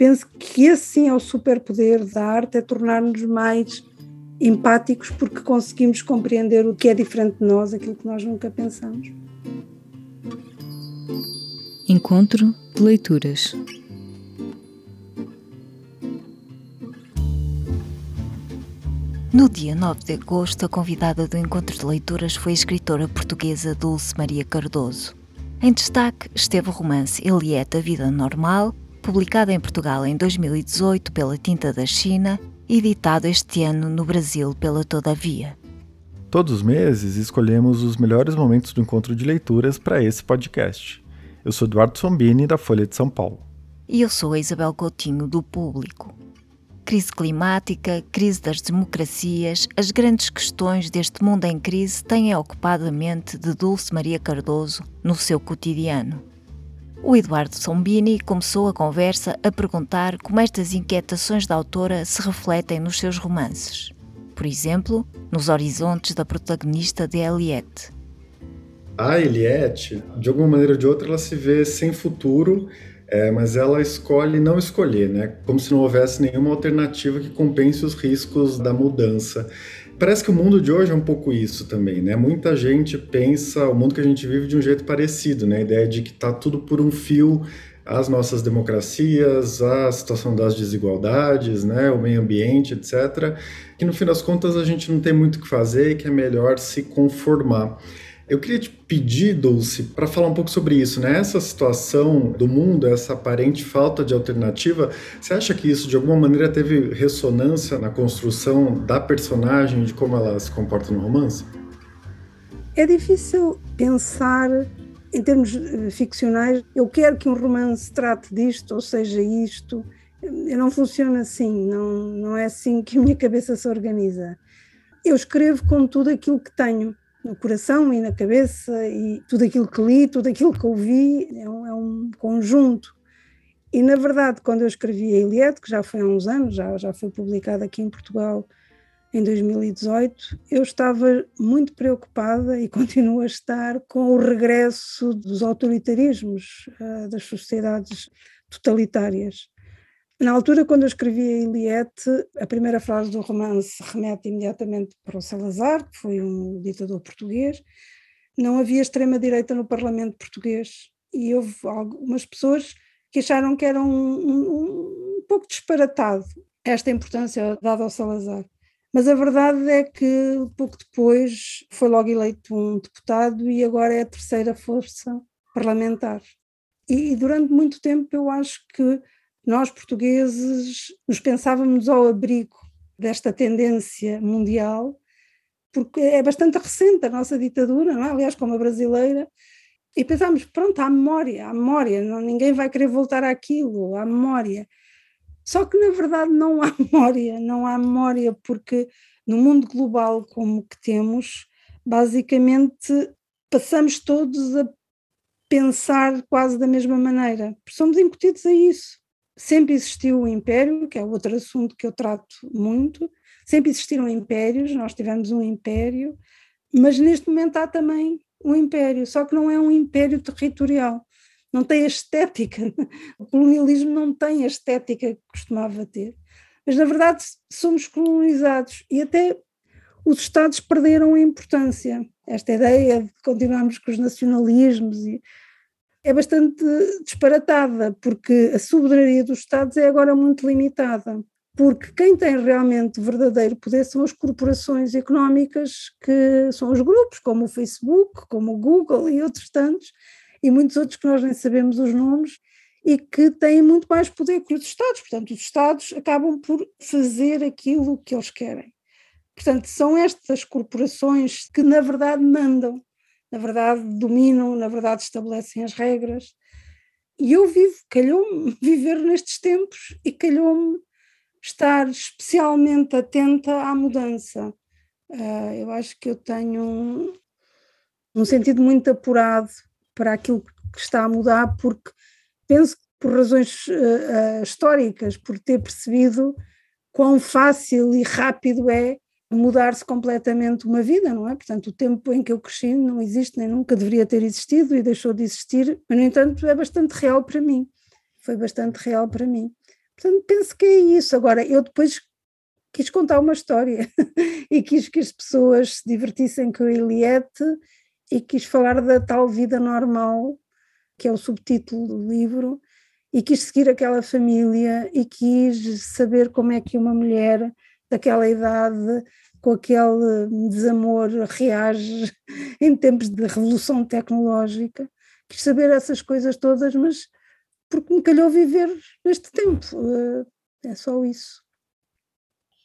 penso que esse sim é o superpoder da arte, é tornar-nos mais empáticos porque conseguimos compreender o que é diferente de nós, aquilo que nós nunca pensamos. Encontro de leituras. No dia 9 de agosto, a convidada do Encontro de Leituras foi a escritora portuguesa Dulce Maria Cardoso. Em destaque esteve o romance Eliette, a Vida Normal, publicado em Portugal em 2018 pela Tinta da China, editado este ano no Brasil pela Todavia. Todos os meses escolhemos os melhores momentos do encontro de leituras para esse podcast. Eu sou Eduardo Sombini, da Folha de São Paulo. E eu sou a Isabel Coutinho, do Público crise climática, crise das democracias, as grandes questões deste mundo em crise têm ocupado a mente de Dulce Maria Cardoso no seu cotidiano. O Eduardo Sombini começou a conversa a perguntar como estas inquietações da autora se refletem nos seus romances. Por exemplo, nos horizontes da protagonista de Eliette. A Eliette, de alguma maneira ou de outra, ela se vê sem futuro é, mas ela escolhe não escolher, né? Como se não houvesse nenhuma alternativa que compense os riscos da mudança. Parece que o mundo de hoje é um pouco isso também, né? Muita gente pensa o mundo que a gente vive de um jeito parecido, né? A ideia de que tá tudo por um fio, as nossas democracias, a situação das desigualdades, né? O meio ambiente, etc. Que no fim das contas a gente não tem muito o que fazer e que é melhor se conformar. Eu queria te pedir, Dulce, para falar um pouco sobre isso, né? Essa situação do mundo, essa aparente falta de alternativa, você acha que isso de alguma maneira teve ressonância na construção da personagem, de como ela se comporta no romance? É difícil pensar em termos eh, ficcionais. Eu quero que um romance trate disto, ou seja, isto. Eu não funciona assim, não, não é assim que a minha cabeça se organiza. Eu escrevo com tudo aquilo que tenho no coração e na cabeça e tudo aquilo que li, tudo aquilo que ouvi, é um, é um conjunto. E na verdade, quando eu escrevi a Eliette, que já foi há uns anos, já, já foi publicada aqui em Portugal em 2018, eu estava muito preocupada e continuo a estar com o regresso dos autoritarismos, uh, das sociedades totalitárias. Na altura, quando eu escrevi a Eliette, a primeira frase do romance remete imediatamente para o Salazar, que foi um ditador português. Não havia extrema-direita no Parlamento português e houve algumas pessoas que acharam que era um, um, um pouco disparatado esta importância dada ao Salazar. Mas a verdade é que pouco depois foi logo eleito um deputado e agora é a terceira força parlamentar. E, e durante muito tempo eu acho que nós portugueses nos pensávamos ao abrigo desta tendência mundial, porque é bastante recente a nossa ditadura, é? aliás, como a brasileira, e pensámos, pronto, há memória, há memória, não, ninguém vai querer voltar àquilo, há memória. Só que na verdade não há memória, não há memória, porque no mundo global como que temos, basicamente passamos todos a pensar quase da mesma maneira, somos incutidos a isso sempre existiu o império, que é outro assunto que eu trato muito, sempre existiram impérios, nós tivemos um império, mas neste momento há também um império, só que não é um império territorial, não tem a estética, o colonialismo não tem a estética que costumava ter, mas na verdade somos colonizados e até os Estados perderam a importância, esta ideia de continuarmos com os nacionalismos e é bastante disparatada, porque a soberania dos Estados é agora muito limitada. Porque quem tem realmente verdadeiro poder são as corporações económicas, que são os grupos, como o Facebook, como o Google e outros tantos, e muitos outros que nós nem sabemos os nomes, e que têm muito mais poder que os Estados. Portanto, os Estados acabam por fazer aquilo que eles querem. Portanto, são estas corporações que, na verdade, mandam na verdade dominam, na verdade estabelecem as regras. E eu vivo, calhou-me viver nestes tempos e calhou-me estar especialmente atenta à mudança. Uh, eu acho que eu tenho um, um, sentido muito apurado para aquilo que está a mudar, porque penso que por razões uh, históricas, por ter percebido quão fácil e rápido é mudar-se completamente uma vida, não é? Portanto, o tempo em que eu cresci não existe nem nunca deveria ter existido e deixou de existir, mas, no entanto, é bastante real para mim. Foi bastante real para mim. Portanto, penso que é isso. Agora, eu depois quis contar uma história e quis que as pessoas se divertissem com a Eliette e quis falar da tal vida normal, que é o subtítulo do livro, e quis seguir aquela família e quis saber como é que uma mulher daquela idade, com aquele desamor, reage em tempos de revolução tecnológica. Quis saber essas coisas todas, mas porque me calhou viver neste tempo. Eh, é só isso.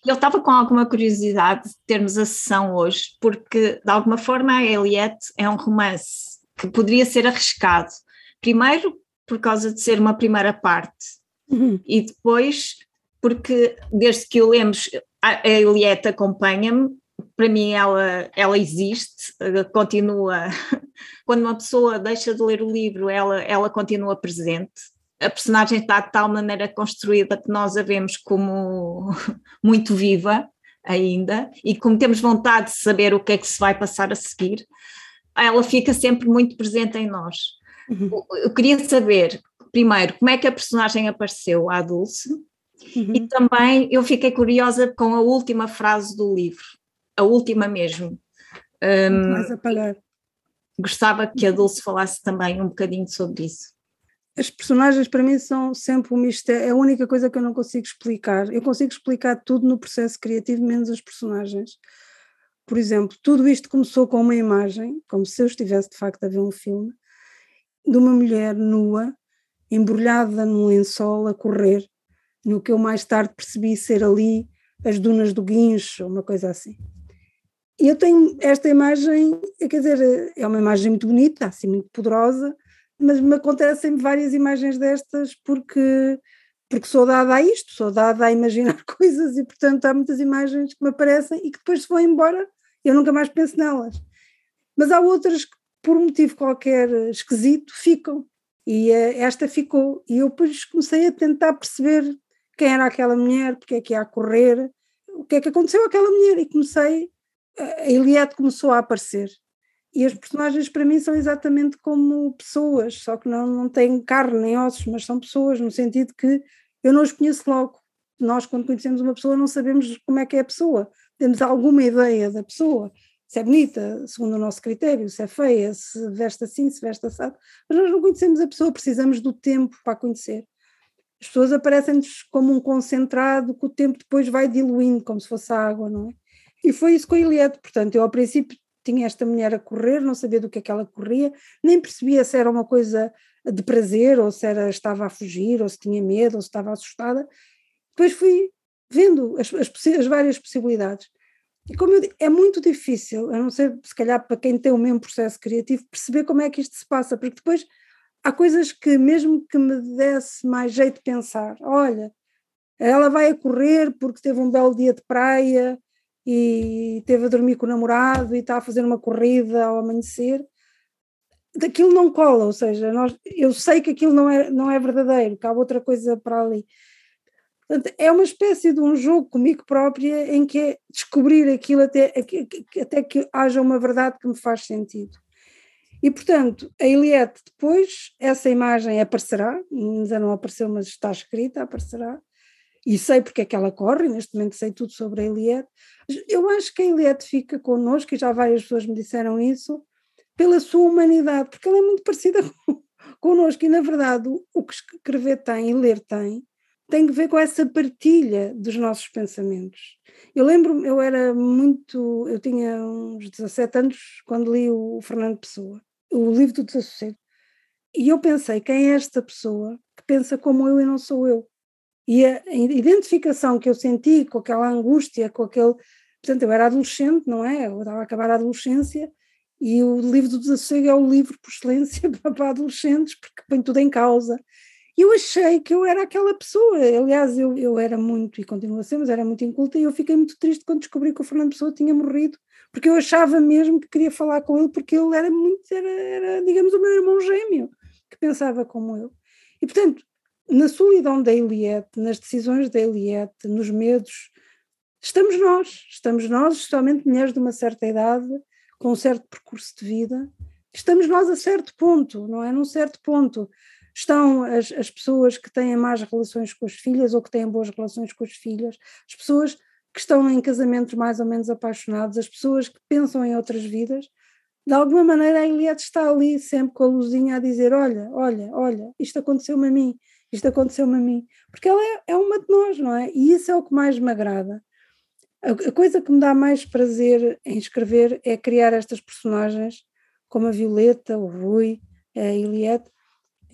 Eu estava com alguma curiosidade de termos a sessão hoje, porque de alguma forma a Eliette é um romance que poderia ser arriscado. Primeiro, por causa de ser uma primeira parte, uhum. e depois, porque desde que o lemos, a Eliette acompanha-me, para mim ela, ela existe, continua. Quando uma pessoa deixa de ler o livro, ela, ela continua presente a personagem está de tal maneira construída que nós a vemos como muito viva ainda e como temos vontade de saber o que é que se vai passar a seguir, ela fica sempre muito presente em nós. Uhum. Eu queria saber, primeiro, como é que a personagem apareceu à Dulce uhum. e também eu fiquei curiosa com a última frase do livro, a última mesmo. Um, mais apagar. Gostava que a Dulce falasse também um bocadinho sobre isso as personagens para mim são sempre um mistério, é a única coisa que eu não consigo explicar. Eu consigo explicar tudo no processo criativo, menos as personagens. Por exemplo, tudo isto começou com uma imagem, como se eu estivesse de facto a ver um filme, de uma mulher nua, embrulhada num lençol, a correr, no que eu mais tarde percebi ser ali as dunas do Guincho, uma coisa assim. E eu tenho esta imagem, quer dizer, é uma imagem muito bonita, assim, muito poderosa, mas me acontecem várias imagens destas porque porque sou dada a isto, sou dada a imaginar coisas e portanto há muitas imagens que me aparecem e que depois se vão embora, eu nunca mais penso nelas. Mas há outras que por um motivo qualquer esquisito ficam e uh, esta ficou e eu depois comecei a tentar perceber quem era aquela mulher, porque é que ia a correr, o que é que aconteceu àquela mulher e comecei, a Eliette começou a aparecer e as personagens para mim são exatamente como pessoas, só que não, não têm carne nem ossos, mas são pessoas, no sentido que eu não as conheço logo. Nós, quando conhecemos uma pessoa, não sabemos como é que é a pessoa. Temos alguma ideia da pessoa, se é bonita, segundo o nosso critério, se é feia, se veste assim, se veste assado, mas nós não conhecemos a pessoa, precisamos do tempo para a conhecer. As pessoas aparecem-nos como um concentrado que o tempo depois vai diluindo, como se fosse água, não é? E foi isso com a Iliade, portanto, eu ao princípio tinha esta mulher a correr, não sabia do que é que ela corria, nem percebia se era uma coisa de prazer, ou se era, estava a fugir, ou se tinha medo, ou se estava assustada. Depois fui vendo as, as, as várias possibilidades. E como eu digo, é muito difícil, a não ser se calhar para quem tem o mesmo processo criativo, perceber como é que isto se passa, porque depois há coisas que, mesmo que me desse mais jeito de pensar, olha, ela vai a correr porque teve um belo dia de praia e teve a dormir com o namorado e está a fazer uma corrida ao amanhecer, daquilo não cola, ou seja, nós, eu sei que aquilo não é, não é verdadeiro, que há outra coisa para ali. Portanto, é uma espécie de um jogo comigo própria em que é descobrir aquilo até, até que haja uma verdade que me faz sentido. E, portanto, a Eliette, depois, essa imagem aparecerá, ainda não apareceu, mas está escrita, aparecerá, e sei porque é que ela corre, neste momento sei tudo sobre a Eliette. Eu acho que a Eliette fica connosco, e já várias pessoas me disseram isso, pela sua humanidade, porque ela é muito parecida connosco, e na verdade o que escrever tem e ler tem, tem que ver com essa partilha dos nossos pensamentos. Eu lembro-me, eu era muito, eu tinha uns 17 anos quando li o Fernando Pessoa, o livro do Desassossego, e eu pensei, quem é esta pessoa que pensa como eu e não sou eu? E a identificação que eu senti com aquela angústia, com aquele. Portanto, eu era adolescente, não é? Eu estava a acabar a adolescência e o livro do Desassossego é o livro por excelência para adolescentes, porque põe tudo em causa. E eu achei que eu era aquela pessoa. Aliás, eu, eu era muito, e continuo a ser, mas era muito inculta, e eu fiquei muito triste quando descobri que o Fernando Pessoa tinha morrido, porque eu achava mesmo que queria falar com ele, porque ele era muito, era, era digamos, o meu irmão gêmeo, que pensava como eu. E, portanto, na solidão da Eliette, nas decisões da Eliette, nos medos, estamos nós, estamos nós, especialmente mulheres de uma certa idade, com um certo percurso de vida, estamos nós a certo ponto, não é? Num certo ponto. estão as, as pessoas que têm más relações com as filhas ou que têm boas relações com as filhas, as pessoas que estão em casamentos mais ou menos apaixonados, as pessoas que pensam em outras vidas, de alguma maneira a Eliette está ali sempre com a luzinha a dizer: Olha, olha, olha, isto aconteceu-me a mim, isto aconteceu-me a mim. Porque ela é, é, uma de nós, não é? E isso é o que mais me agrada. A, a coisa que me dá mais prazer em escrever é criar estas personagens, como a Violeta, o Rui, a Eliette,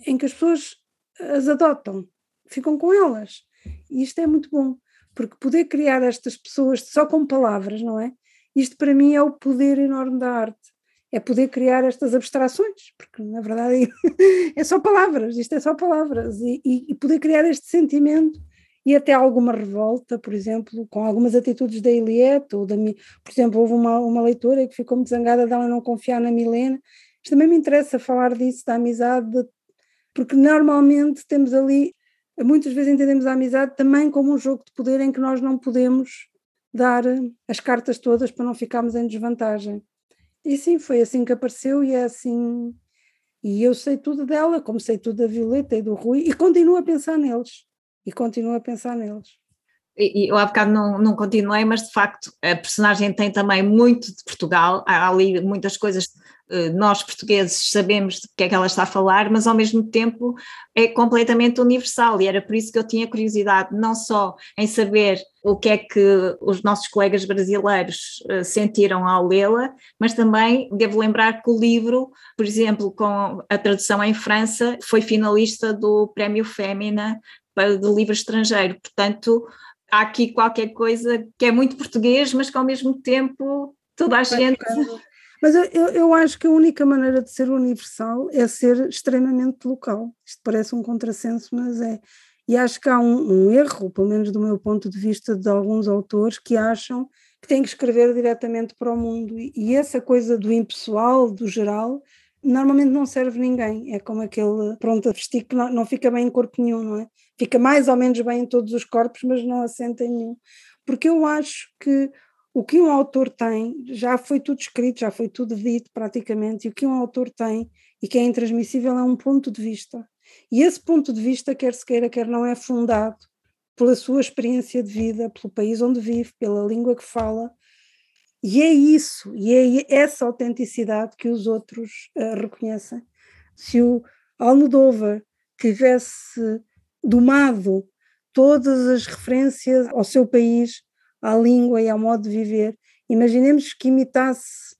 em que as pessoas as adotam, ficam com elas. E isto é muito bom, porque poder criar estas pessoas só com palavras, não é? Isto para mim é o poder enorme da arte. É poder criar estas abstrações, porque na verdade é só palavras, isto é só palavras, e, e, poder criar este sentimento e até alguma revolta, por exemplo, com algumas atitudes da Eliette, ou da, por exemplo, houve uma, uma leitora que ficou muito zangada dela não confiar na Milena, isto também me interessa falar disso, da amizade, porque normalmente temos ali, muitas vezes entendemos a amizade também como um jogo de poder em que nós não podemos dar as cartas todas para não ficarmos em desvantagem. E sim, foi assim que apareceu e é assim. E eu sei tudo dela, como sei tudo da Violeta e do Rui, e continuo a pensar neles. E continuo a pensar neles. E, eu há bocado não, não continuei, mas de facto a personagem tem também muito de Portugal, há ali muitas coisas eh, nós portugueses sabemos de que é que ela está a falar, mas ao mesmo tempo é completamente universal e era por isso que eu tinha curiosidade não só em saber o que é que os nossos colegas brasileiros eh, sentiram ao lê-la, mas também devo lembrar que o livro, por exemplo, com a tradução em França, foi finalista do Prémio Fémina de livro estrangeiro, portanto há aqui qualquer coisa que é muito português, mas que ao mesmo tempo toda a gente mas eu, eu acho que a única maneira de ser universal é ser extremamente local. Isto parece um contrassenso, mas é. E acho que há um, um erro, pelo menos do meu ponto de vista, de alguns autores que acham que têm que escrever diretamente para o mundo. E, e essa coisa do impessoal, do geral, normalmente não serve ninguém. É como aquele pronto a vestir que não, não fica bem em corpo nenhum, não é? Fica mais ou menos bem em todos os corpos, mas não assenta em nenhum. Porque eu acho que o que um autor tem, já foi tudo escrito, já foi tudo dito praticamente, e o que um autor tem e que é intransmissível é um ponto de vista. E esse ponto de vista, quer se queira, quer não, é fundado pela sua experiência de vida, pelo país onde vive, pela língua que fala. E é isso, e é essa autenticidade que os outros uh, reconhecem. Se o Almodóvar tivesse domado todas as referências ao seu país, à língua e ao modo de viver. Imaginemos que imitasse,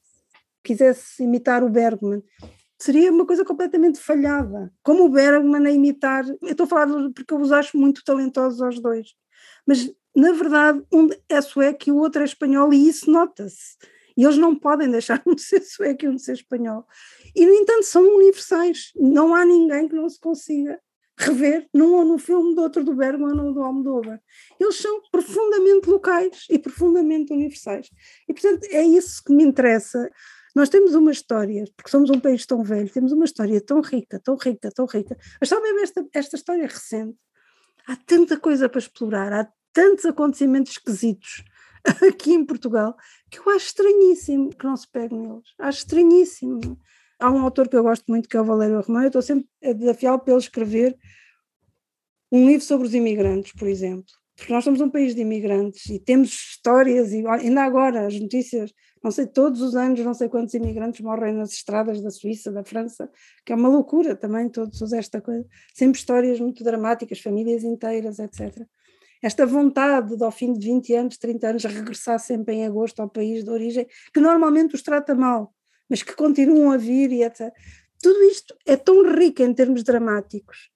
quisesse imitar o Bergman. Seria uma coisa completamente falhada. Como o Bergman a imitar. Eu estou a falar porque eu os acho muito talentosos aos dois. Mas, na verdade, um é sueco e o outro é espanhol, e isso nota-se. E eles não podem deixar um de ser sueco e um de ser espanhol. E, no entanto, são universais. Não há ninguém que não se consiga rever num ou no filme do outro do Bergman ou do Almodóvar. Eles são profundamente locais e profundamente universais. E, portanto, é isso que me interessa. Nós temos uma história, porque somos um país tão velho, temos uma história tão rica, tão rica, tão rica. Mas só mesmo esta, esta história recente. Há tanta coisa para explorar, há tantos acontecimentos esquisitos aqui em Portugal que eu acho estranhíssimo que não se pegue neles. Acho estranhíssimo. Há um autor que eu gosto muito que é o Valério Romano, eu estou sempre a desafiá-lo ele escrever um livro sobre os imigrantes, por exemplo. Porque nós somos um país de imigrantes e temos histórias, e ainda agora as notícias, não sei, todos os anos, não sei quantos imigrantes morrem nas estradas da Suíça, da França, que é uma loucura também, todos esta coisa. Sempre histórias muito dramáticas, famílias inteiras, etc. Esta vontade de, ao fim de 20 anos, 30 anos, regressar sempre em agosto ao país de origem, que normalmente os trata mal mas que continuam a vir e etc. Tudo isto é tão rico em termos dramáticos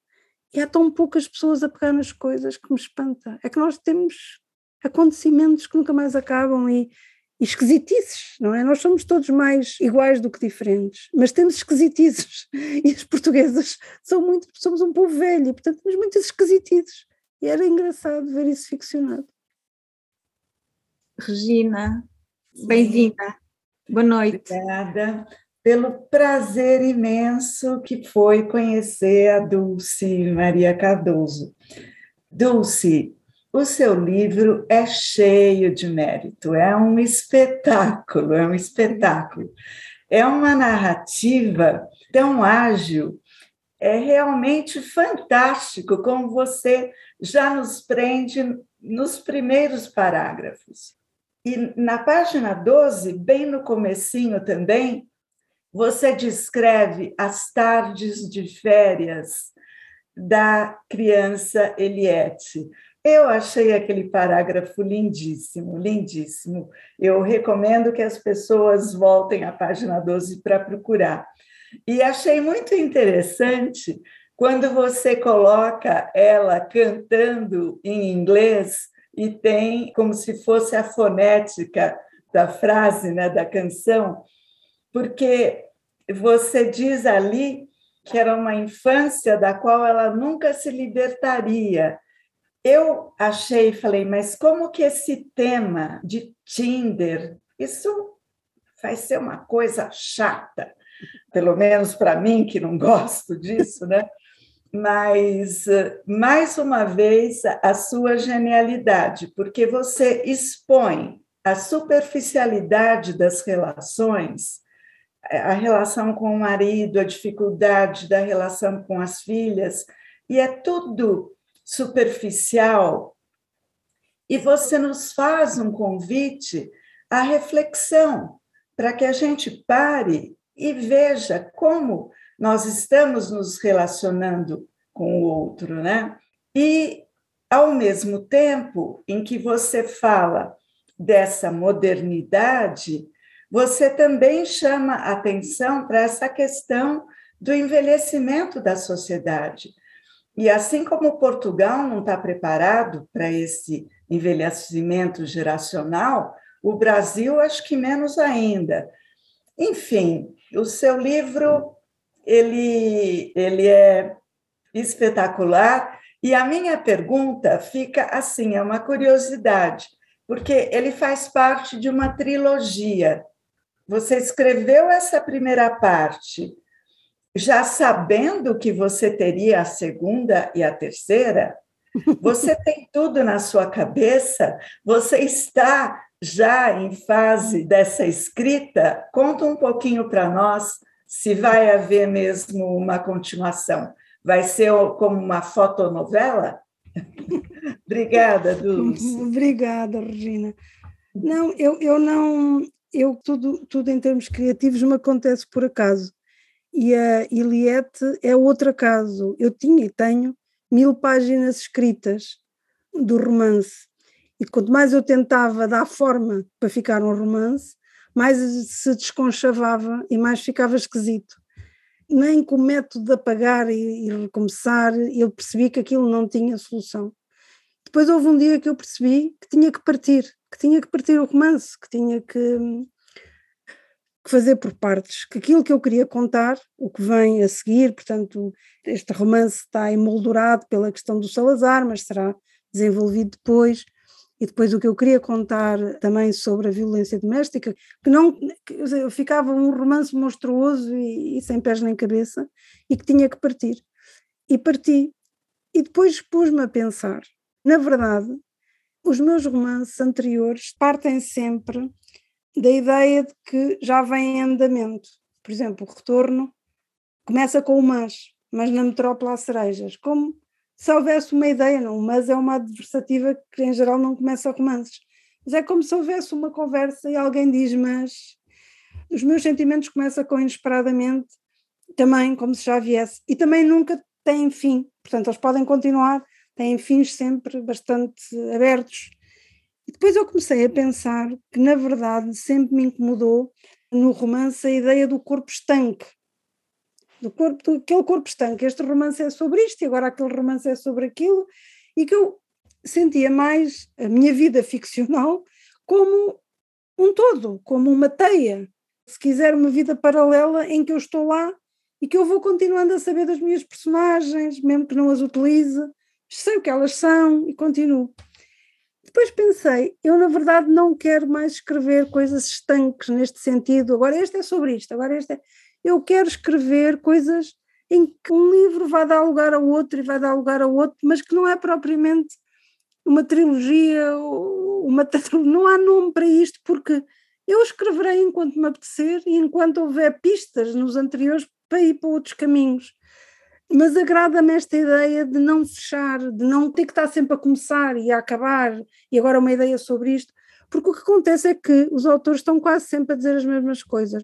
e há tão poucas pessoas a pegar nas coisas que me espanta. É que nós temos acontecimentos que nunca mais acabam e, e esquisitices, não é? Nós somos todos mais iguais do que diferentes, mas temos esquisitices e os portugueses são muito, somos um povo velho, e, portanto temos muitas esquisitices e era engraçado ver isso ficcionado. Regina, bem-vinda. Boa noite. Obrigada pelo prazer imenso que foi conhecer a Dulce Maria Cardoso. Dulce, o seu livro é cheio de mérito, é um espetáculo, é um espetáculo. É uma narrativa tão ágil é realmente fantástico como você já nos prende nos primeiros parágrafos. E na página 12, bem no comecinho também, você descreve as tardes de férias da criança Eliette. Eu achei aquele parágrafo lindíssimo, lindíssimo. Eu recomendo que as pessoas voltem à página 12 para procurar. E achei muito interessante quando você coloca ela cantando em inglês e tem como se fosse a fonética da frase, né, da canção, porque você diz ali que era uma infância da qual ela nunca se libertaria. Eu achei, falei, mas como que esse tema de Tinder, isso vai ser uma coisa chata, pelo menos para mim que não gosto disso, né? Mas mais uma vez a sua genialidade, porque você expõe a superficialidade das relações a relação com o marido, a dificuldade da relação com as filhas, e é tudo superficial. E você nos faz um convite à reflexão, para que a gente pare e veja como nós estamos nos relacionando com o outro, né? E, ao mesmo tempo em que você fala dessa modernidade, você também chama atenção para essa questão do envelhecimento da sociedade. E assim como Portugal não está preparado para esse envelhecimento geracional, o Brasil acho que menos ainda. Enfim, o seu livro ele, ele é espetacular e a minha pergunta fica assim, é uma curiosidade, porque ele faz parte de uma trilogia você escreveu essa primeira parte já sabendo que você teria a segunda e a terceira? Você tem tudo na sua cabeça? Você está já em fase dessa escrita? Conta um pouquinho para nós se vai haver mesmo uma continuação. Vai ser como uma fotonovela? Obrigada, Dulce. Obrigada, Regina. Não, eu, eu não eu tudo, tudo em termos criativos me acontece por acaso. E a Iliette é outro acaso. Eu tinha e tenho mil páginas escritas do romance. E quanto mais eu tentava dar forma para ficar um romance, mais se desconchavava e mais ficava esquisito. Nem com o método de apagar e, e recomeçar, eu percebi que aquilo não tinha solução. Depois houve um dia que eu percebi que tinha que partir, que tinha que partir o romance, que tinha que, que fazer por partes, que aquilo que eu queria contar, o que vem a seguir, portanto, este romance está emoldurado pela questão do Salazar, mas será desenvolvido depois, e depois o que eu queria contar também sobre a violência doméstica, que não que, ficava um romance monstruoso e, e sem pés nem cabeça, e que tinha que partir. E parti. E depois pus-me a pensar, na verdade, os meus romances anteriores partem sempre da ideia de que já vem em andamento. Por exemplo, o retorno começa com o mas, mas na metrópole há cerejas. Como se houvesse uma ideia, não, mas é uma adversativa que em geral não começa romances. Mas é como se houvesse uma conversa e alguém diz, mas os meus sentimentos começam com inesperadamente, também como se já viesse, e também nunca têm fim, portanto eles podem continuar têm fins sempre bastante abertos. E depois eu comecei a pensar que, na verdade, sempre me incomodou no romance a ideia do corpo estanque. Do corpo, do, aquele corpo estanque. Este romance é sobre isto e agora aquele romance é sobre aquilo. E que eu sentia mais a minha vida ficcional como um todo, como uma teia. Se quiser, uma vida paralela em que eu estou lá e que eu vou continuando a saber das minhas personagens, mesmo que não as utilize, sei o que elas são e continuo. Depois pensei, eu na verdade não quero mais escrever coisas estanques neste sentido, agora este é sobre isto, agora este é. Eu quero escrever coisas em que um livro vai dar lugar a outro e vai dar lugar a outro, mas que não é propriamente uma trilogia, uma não há nome para isto, porque eu escreverei enquanto me apetecer e enquanto houver pistas nos anteriores para ir para outros caminhos. mas agrada-me esta ideia de não fechar, de não ter que estar sempre a começar e a acabar, e agora uma ideia sobre isto, porque o que acontece é que os autores estão quase sempre a dizer as mesmas coisas.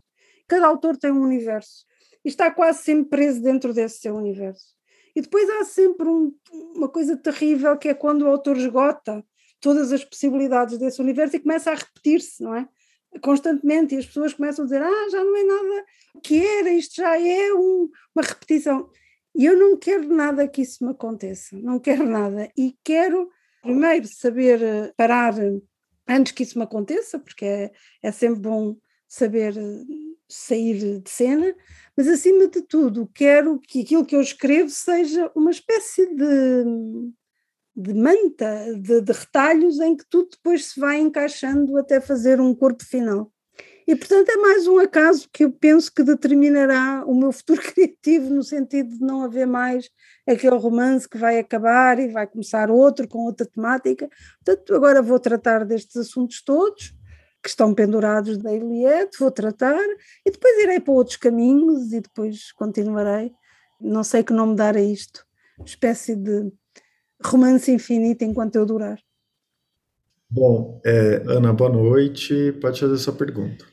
Cada autor tem um universo e está quase sempre preso dentro desse seu universo. E depois há sempre um, uma coisa terrível que é quando o autor esgota todas as possibilidades desse universo e começa a repetir-se, não é? Constantemente, e as pessoas começam a dizer: Ah, já não é nada que era, isto já é um, uma repetição. E eu não quero nada que isso me aconteça, não quero nada. E quero, primeiro, saber eh, parar antes que isso me aconteça, porque é, é sempre bom saber eh, sair de cena, mas acima de tudo, quero que aquilo que eu escrevo seja uma espécie de, de manta, de, de retalhos em que tudo depois se vai encaixando até fazer um corpo final. E, portanto, é mais um acaso que eu penso que determinará o meu futuro criativo, no sentido de não haver mais aquele romance que vai acabar e vai começar outro com outra temática. Portanto, agora vou tratar destes assuntos todos que estão pendurados da Eliette, vou tratar e depois irei para outros caminhos e depois continuarei. Não sei que nome dar a isto, espécie de romance infinito enquanto eu durar. Bom, é, Ana, boa noite. Pode fazer a sua pergunta.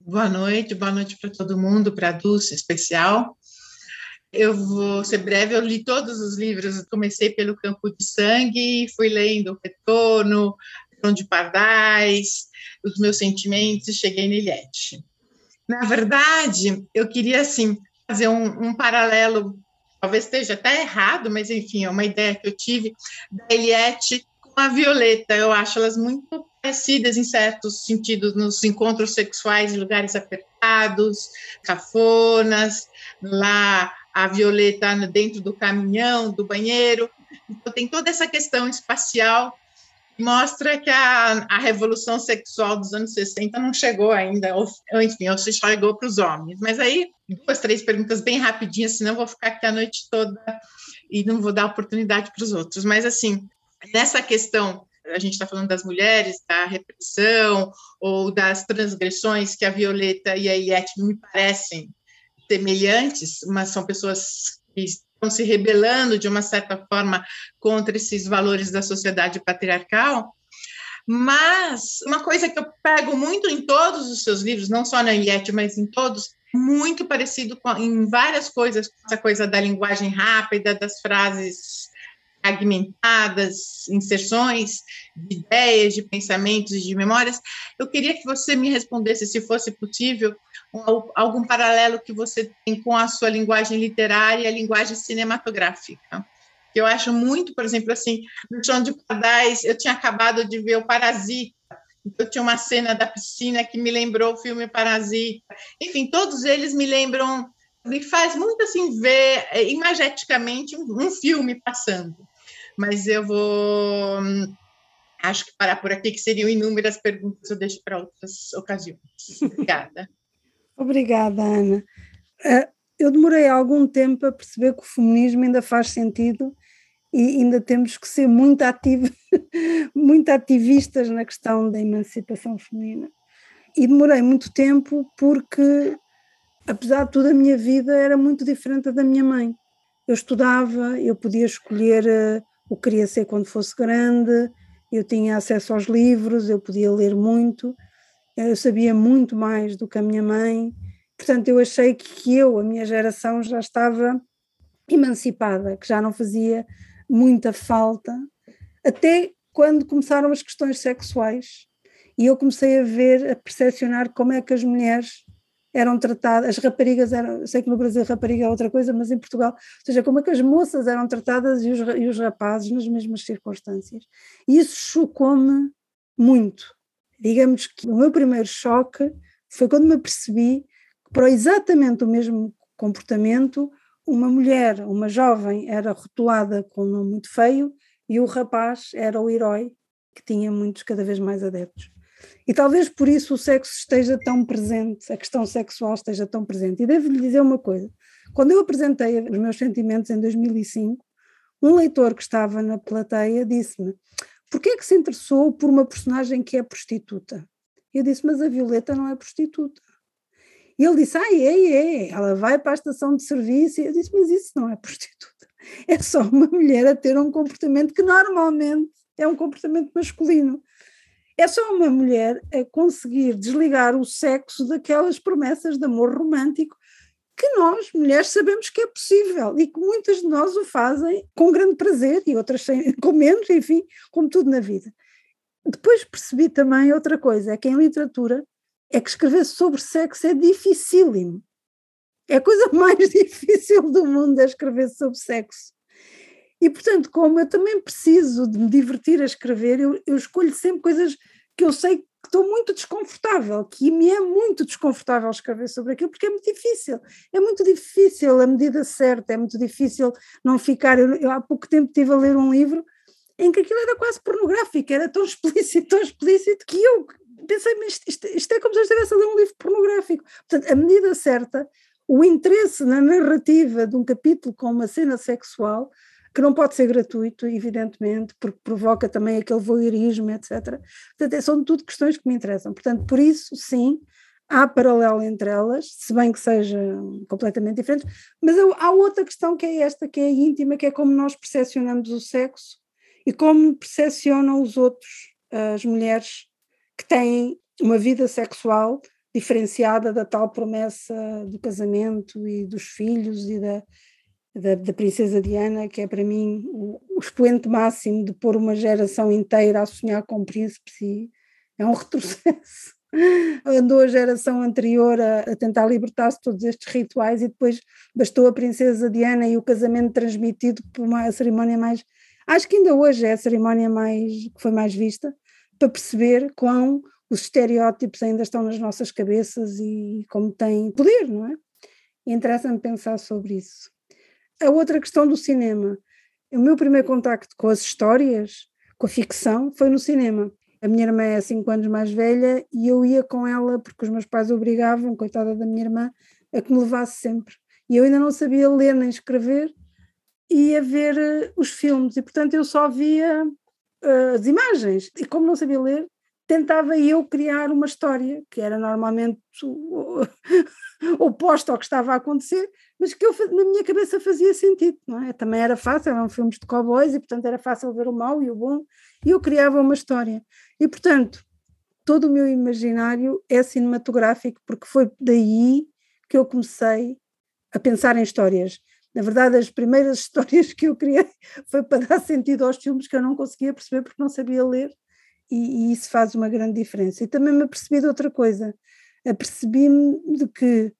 Boa noite, boa noite para todo mundo, para a Dulce especial. Eu vou ser breve, eu li todos os livros, comecei pelo Campo de Sangue, fui lendo O Retorno de Pardais, Os Meus Sentimentos cheguei na Eliette. Na verdade, eu queria, assim, fazer um, um paralelo, talvez esteja até errado, mas enfim, é uma ideia que eu tive, da Eliette com a Violeta. Eu acho elas muito parecidas em certos sentidos nos encontros sexuais em lugares apertados, cafonas, lá a Violeta dentro do caminhão, do banheiro. Então tem toda essa questão espacial mostra que a, a revolução sexual dos anos 60 não chegou ainda, ou, enfim, ou se chegou para os homens. Mas aí, duas, três perguntas bem rapidinhas, senão vou ficar aqui a noite toda e não vou dar oportunidade para os outros. Mas, assim, nessa questão a gente está falando das mulheres, da repressão ou das transgressões que a Violeta e a Iete me parecem semelhantes, mas são pessoas que estão se rebelando de uma certa forma contra esses valores da sociedade patriarcal. Mas uma coisa que eu pego muito em todos os seus livros, não só na Iete, mas em todos, muito parecido com, em várias coisas, essa coisa da linguagem rápida, das frases fragmentadas, inserções de ideias, de pensamentos e de memórias. Eu queria que você me respondesse, se fosse possível, algum paralelo que você tem com a sua linguagem literária e a linguagem cinematográfica. Eu acho muito, por exemplo, assim, no Chão de Pardais, eu tinha acabado de ver o Parasita, eu tinha uma cena da piscina que me lembrou o filme Parasita. Enfim, todos eles me lembram me faz muito assim ver é, imageticamente um, um filme passando. Mas eu vou acho que parar por aqui, que seriam inúmeras perguntas, eu deixo para outras ocasiões. Obrigada. Obrigada, Ana. É, eu demorei algum tempo a perceber que o feminismo ainda faz sentido e ainda temos que ser muito ativos, muito ativistas na questão da emancipação feminina. E demorei muito tempo porque apesar de tudo, a minha vida era muito diferente da minha mãe. Eu estudava, eu podia escolher uh, o que queria ser quando fosse grande, eu tinha acesso aos livros, eu podia ler muito, eu sabia muito mais do que a minha mãe. Portanto, eu achei que eu, a minha geração, já estava emancipada, que já não fazia muita falta, até quando começaram as questões sexuais. E eu comecei a ver, a percepcionar como é que as mulheres eram tratadas, as raparigas eram, sei que no Brasil rapariga é outra coisa, mas em Portugal, ou seja, como é que as moças eram tratadas e os, e os rapazes nas mesmas circunstâncias. E isso chocou-me muito. Digamos que o meu primeiro choque foi quando me apercebi que, para exatamente o mesmo comportamento, uma mulher, uma jovem, era rotulada com um nome muito feio e o rapaz era o herói que tinha muitos, cada vez mais adeptos. E talvez por isso o sexo esteja tão presente, a questão sexual esteja tão presente. E devo-lhe dizer uma coisa: quando eu apresentei os meus sentimentos em 2005, um leitor que estava na plateia disse-me: Porquê é que se interessou por uma personagem que é prostituta? Eu disse: Mas a Violeta não é prostituta. E ele disse: Ah, é, é, ela vai para a estação de serviço. E eu disse: Mas isso não é prostituta, é só uma mulher a ter um comportamento que normalmente é um comportamento masculino. É só uma mulher a conseguir desligar o sexo daquelas promessas de amor romântico que nós, mulheres, sabemos que é possível e que muitas de nós o fazem com grande prazer e outras sem, com menos, enfim, como tudo na vida. Depois percebi também outra coisa, é que em literatura é que escrever sobre sexo é dificílimo. É a coisa mais difícil do mundo é escrever sobre sexo. E, portanto, como eu também preciso de me divertir a escrever, eu, eu escolho sempre coisas que eu sei estou muito desconfortável, que me é muito desconfortável escrever sobre aquilo, porque é muito difícil. É muito difícil a medida certa, é muito difícil não ficar. Eu, eu há pouco tempo estive a ler um livro em que aquilo era quase pornográfico, era tão explícito, tão explícito, que eu pensei, mas isto, isto é como se eu estivesse a ler um livro pornográfico. Portanto, a medida certa, o interesse na narrativa de um capítulo com uma cena sexual que não pode ser gratuito, evidentemente, porque provoca também aquele voyeurismo, etc. Portanto, é, são tudo questões que me interessam. Portanto, por isso, sim, há paralelo entre elas, se bem que sejam completamente diferentes, mas há outra questão que é esta, que é íntima, que é como nós percepcionamos o sexo e como percepcionam os outros, as mulheres que têm uma vida sexual diferenciada da tal promessa do casamento e dos filhos e da, da, da, Princesa Diana, que é para mim o, o, expoente máximo de pôr uma geração inteira a sonhar com príncipes e é um retrocesso. Andou a geração anterior a, a tentar libertar-se de todos estes rituais e depois bastou a Princesa Diana e o casamento transmitido por uma cerimónia mais. Acho que ainda hoje é a cerimónia mais que foi mais vista, para perceber quão os estereótipos ainda estão nas nossas cabeças e como têm poder, não é? Interessa-me pensar sobre isso. A outra questão do cinema. O meu primeiro contacto com as histórias, com a ficção, foi no cinema. A minha irmã é cinco anos mais velha e eu ia com ela porque os meus pais obrigavam, coitada da minha irmã, a que me levasse sempre. E eu ainda não sabia ler nem escrever, e ia ver uh, os filmes e portanto eu só via uh, as imagens e como não sabia ler tentava eu criar uma história que era normalmente oposta ao que estava a acontecer, mas que eu, na minha cabeça fazia sentido, não é? Também era fácil, eram filmes de cowboys e portanto era fácil ver o mal e o bom, e eu criava uma história. E portanto, todo o meu imaginário é cinematográfico, porque foi daí que eu comecei a pensar em histórias. Na verdade, as primeiras histórias que eu criei foi para dar sentido aos filmes que eu não conseguia perceber porque não sabia ler, e, e isso faz uma grande diferença. E também me apercebi de outra coisa, apercebi-me de que,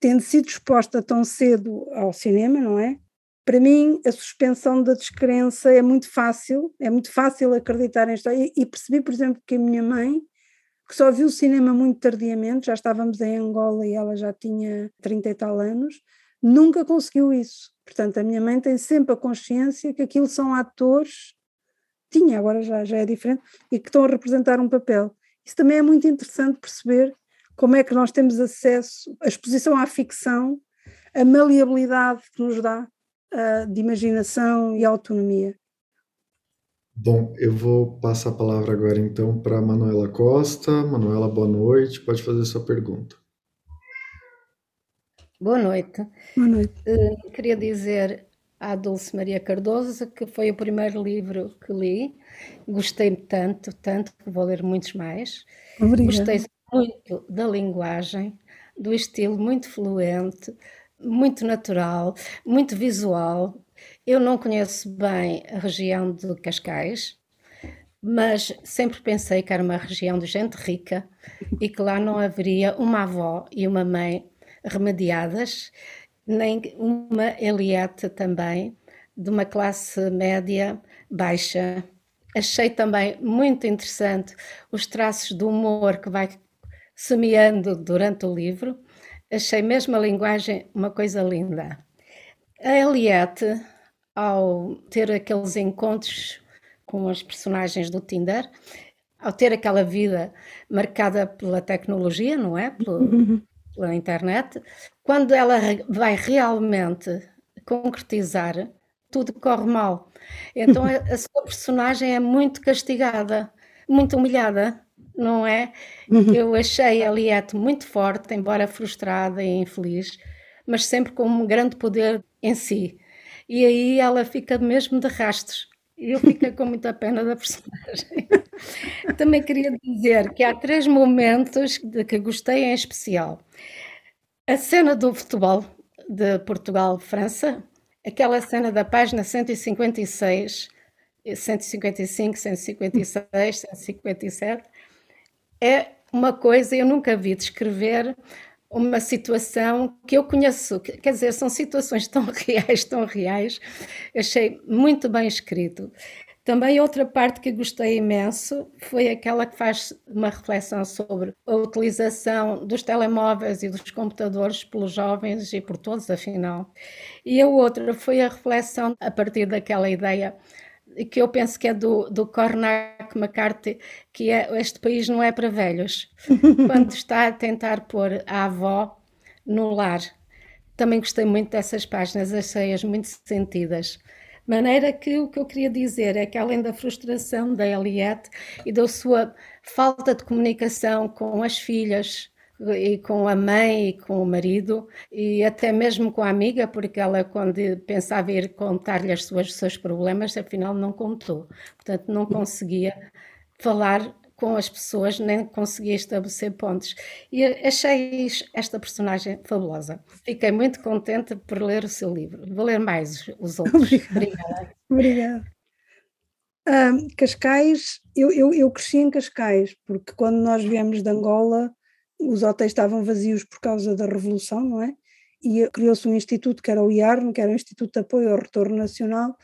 tendo sido exposta tão cedo ao cinema, não é? Para mim, a suspensão da descrença é muito fácil, é muito fácil acreditar em história. E, e percebi, por exemplo, que a minha mãe, que só viu o cinema muito tardiamente, já estávamos em Angola e ela já tinha 30 e tal anos, nunca conseguiu isso. Portanto, a minha mãe tem sempre a consciência que aquilo são atores, tinha, agora já, já é diferente, e que estão a representar um papel. Isso também é muito interessante perceber como é que nós temos acesso, a exposição à ficção, a maleabilidade que nos dá uh, de imaginação e autonomia. Bom, eu vou passar a palavra agora então para Manuela Costa. Manuela, boa noite, pode fazer sua pergunta. Boa noite. Boa noite. Uh, queria dizer à Dulce Maria Cardoso, que foi o primeiro livro que li. Gostei tanto, tanto, que vou ler muitos mais. Obrigada. Gostei muito da linguagem, do estilo muito fluente, muito natural, muito visual. Eu não conheço bem a região de Cascais, mas sempre pensei que era uma região de gente rica e que lá não haveria uma avó e uma mãe remediadas, nem uma Eliette também, de uma classe média baixa. Achei também muito interessante os traços do humor que vai semeando durante o livro. Achei mesmo a linguagem uma coisa linda. A Eliette, ao ter aqueles encontros com os personagens do Tinder, ao ter aquela vida marcada pela tecnologia, não é? Pelo, uhum pela internet, quando ela vai realmente concretizar, tudo corre mal. Então a, a sua personagem é muito castigada, muito humilhada. não é? Uhum. Eu achei a Liette muito forte, embora frustrada e infeliz, mas sempre com um grande poder em si. E aí ela fica mesmo de rastros. Eu fico com muita pena da personagem. Também queria dizer que há três momentos de que gostei em especial. A cena do futebol de Portugal-França, aquela cena da página 156, 155, 156, 157, é uma coisa eu nunca vi descrever uma situação que eu conheço, quer dizer, são situações tão reais, tão reais, achei muito bem escrito. Também outra parte que gostei imenso foi aquela que faz uma reflexão sobre a utilização dos telemóveis e dos computadores pelos jovens e por todos, afinal. E a outra foi a reflexão a partir daquela ideia que eu penso que é do, do Cormac McCarthy, que é este país não é para velhos. Quando está a tentar pôr a avó no lar. Também gostei muito dessas páginas, achei-as muito sentidas maneira que o que eu queria dizer é que, além da frustração da Eliette e da sua falta de comunicação com as filhas, e com a mãe e com o marido e até mesmo com a amiga, porque ela quando pensava ir contar-lhe os seus problemas, afinal não contou. Portanto, não conseguia falar com as pessoas, nem conseguia estabelecer pontos. E achei esta personagem fabulosa. Fiquei muito contente por ler o seu livro. Vou ler mais os outros. Obrigada. Obrigada. Um, Cascais, eu, eu, eu cresci em Cascais, porque quando nós viemos de Angola, os hotéis estavam vazios por causa da Revolução, não é? E criou-se um instituto que era o IARN, que era o Instituto de Apoio ao Retorno Nacional,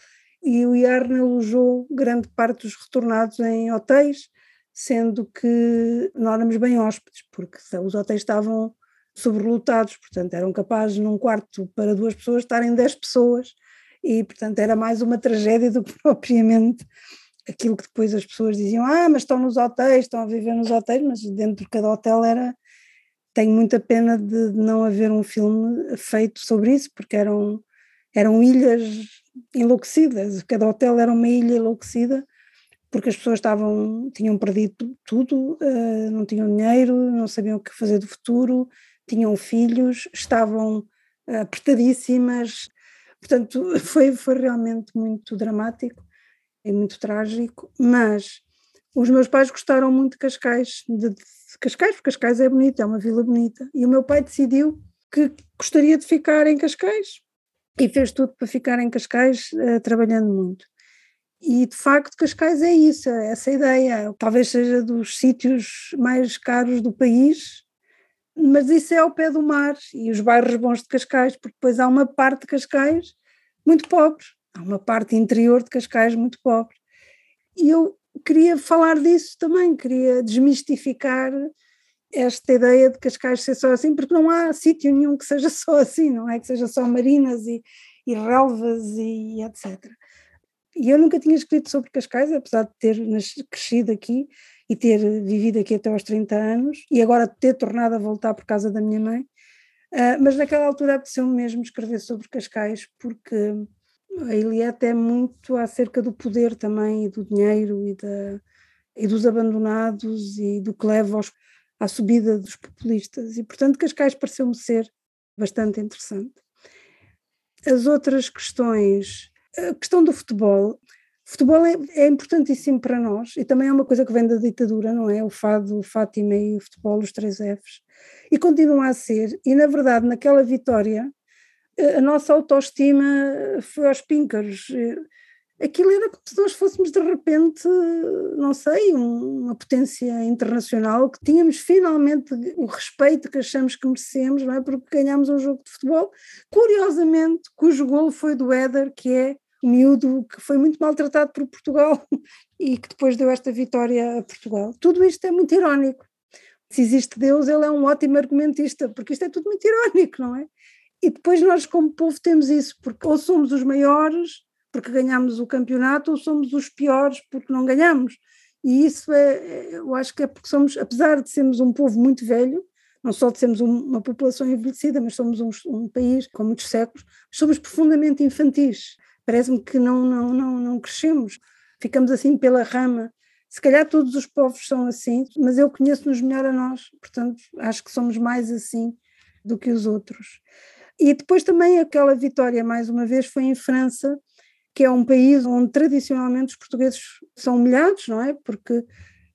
e o IARN alojou grande parte dos retornados em hotéis, sendo que não éramos bem hóspedes, porque os hotéis estavam sobrelotados, portanto eram capazes num quarto para duas pessoas estarem dez pessoas, e portanto era mais uma tragédia do que propriamente aquilo que depois as pessoas diziam, ah, mas estão nos hotéis, estão a viver nos hotéis, mas dentro de cada hotel era, tenho muita pena de não haver um filme feito sobre isso, porque eram, eram ilhas enlouquecidas, cada hotel era uma ilha enlouquecida, porque as pessoas estavam, tinham perdido tudo, uh, não tinham dinheiro, não sabiam o que fazer do futuro, tinham filhos, estavam uh, apertadíssimas, portanto foi, foi realmente muito dramático e muito trágico, mas os meus pais gostaram muito de Cascais, de, de Cascais, porque Cascais é bonita, é uma vila bonita, e o meu pai decidiu que gostaria de ficar em Cascais e fez tudo para ficar em Cascais, uh, trabalhando muito. E de facto, Cascais é isso, é essa ideia. Talvez seja dos sítios mais caros do país, mas isso é ao pé do mar e os bairros bons de Cascais, porque depois há uma parte de Cascais muito pobre, há uma parte interior de Cascais muito pobre. E eu queria falar disso também, queria desmistificar esta ideia de Cascais ser só assim, porque não há sítio nenhum que seja só assim, não é? Que seja só marinas e, e relvas e etc. E eu nunca tinha escrito sobre Cascais, apesar de ter crescido aqui e ter vivido aqui até aos 30 anos, e agora ter tornado a voltar por causa da minha mãe, uh, mas naquela altura apeteceu mesmo escrever sobre Cascais, porque a Eliette é muito acerca do poder também, e do dinheiro, e, da, e dos abandonados, e do que leva aos, à subida dos populistas, e portanto Cascais pareceu-me ser bastante interessante. As outras questões a questão do futebol. Futebol é, é, importantíssimo para nós e também é uma coisa que vem da ditadura, não é? O fado, o Fátima e o futebol, os três Fs. E continua a ser. E na verdade, naquela vitória, a nossa autoestima foi aos píncaros aquilo era como se nós fôssemos de repente, não sei, uma potência internacional, que tínhamos finalmente o respeito que achamos que merecemos, não é? Porque ganhámos um jogo de futebol, curiosamente, cujo gol foi do Éder, que é miúdo que foi muito maltratado por Portugal e que depois deu esta vitória a Portugal. Tudo isto é muito irónico. Se existe Deus, ele é um ótimo argumentista, porque isto é tudo muito irónico, não é? E depois nós, como povo, temos isso, porque ou somos os maiores, porque ganhamos o campeonato, ou somos os piores, porque não ganhamos. E isso é, é eu acho que é porque somos, apesar de sermos um povo muito velho, não só de sermos uma população envelhecida, mas somos um, um país com muitos séculos, somos profundamente infantis parece-me que não, não, não, não crescemos, ficamos assim pela rama, Se calhar todos os povos são assim, mas eu conheço-nos melhor a nós, portanto, acho que somos mais assim do que os outros. E depois também aquela vitória, mais uma vez, foi em França, que é um país onde tradicionalmente os portugueses são humilhados, não é? Porque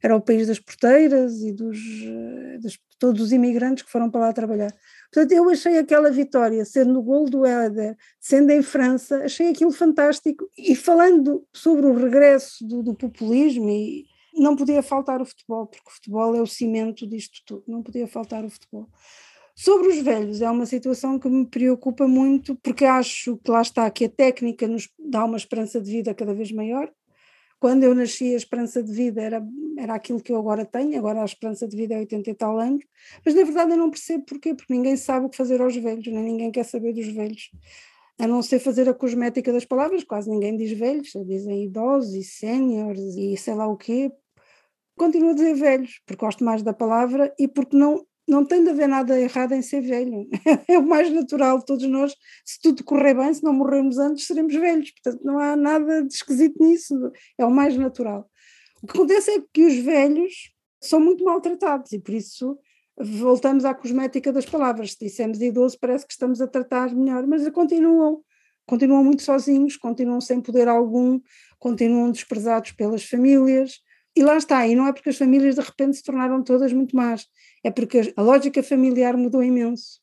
era o país das porteiras e dos, eh, de todos os imigrantes que foram para lá trabalhar. Portanto, eu achei aquela vitória, sendo no gol do Éder, sendo em França, achei aquilo fantástico. E falando sobre o regresso do, do populismo, e não podia faltar o futebol, porque o futebol é o cimento disto tudo, não podia faltar o futebol. Sobre os velhos, é uma situação que me preocupa muito, porque acho que lá está, que a técnica nos dá uma esperança de vida cada vez maior, quando eu nasci, a esperança de vida era, era aquilo que eu agora tenho, agora a esperança de vida é 80 e tal anos, mas na verdade eu não percebo porquê, porque ninguém sabe o que fazer aos velhos, nem ninguém quer saber dos velhos. A não ser fazer a cosmética das palavras, quase ninguém diz velhos, dizem idosos e séniores e sei lá o quê. Continuo a dizer velhos, porque gosto mais da palavra e porque não, não tem de haver nada errado em ser velho. É o mais natural de todos nós. Se tudo correr bem, se não morrermos antes, seremos velhos. Portanto, não há nada de esquisito nisso. É o mais natural. O que acontece é que os velhos são muito maltratados e por isso voltamos à cosmética das palavras. Se dissemos idoso, parece que estamos a tratar melhor, mas continuam. Continuam muito sozinhos, continuam sem poder algum, continuam desprezados pelas famílias. E lá está, e não é porque as famílias de repente se tornaram todas muito más, é porque a lógica familiar mudou imenso.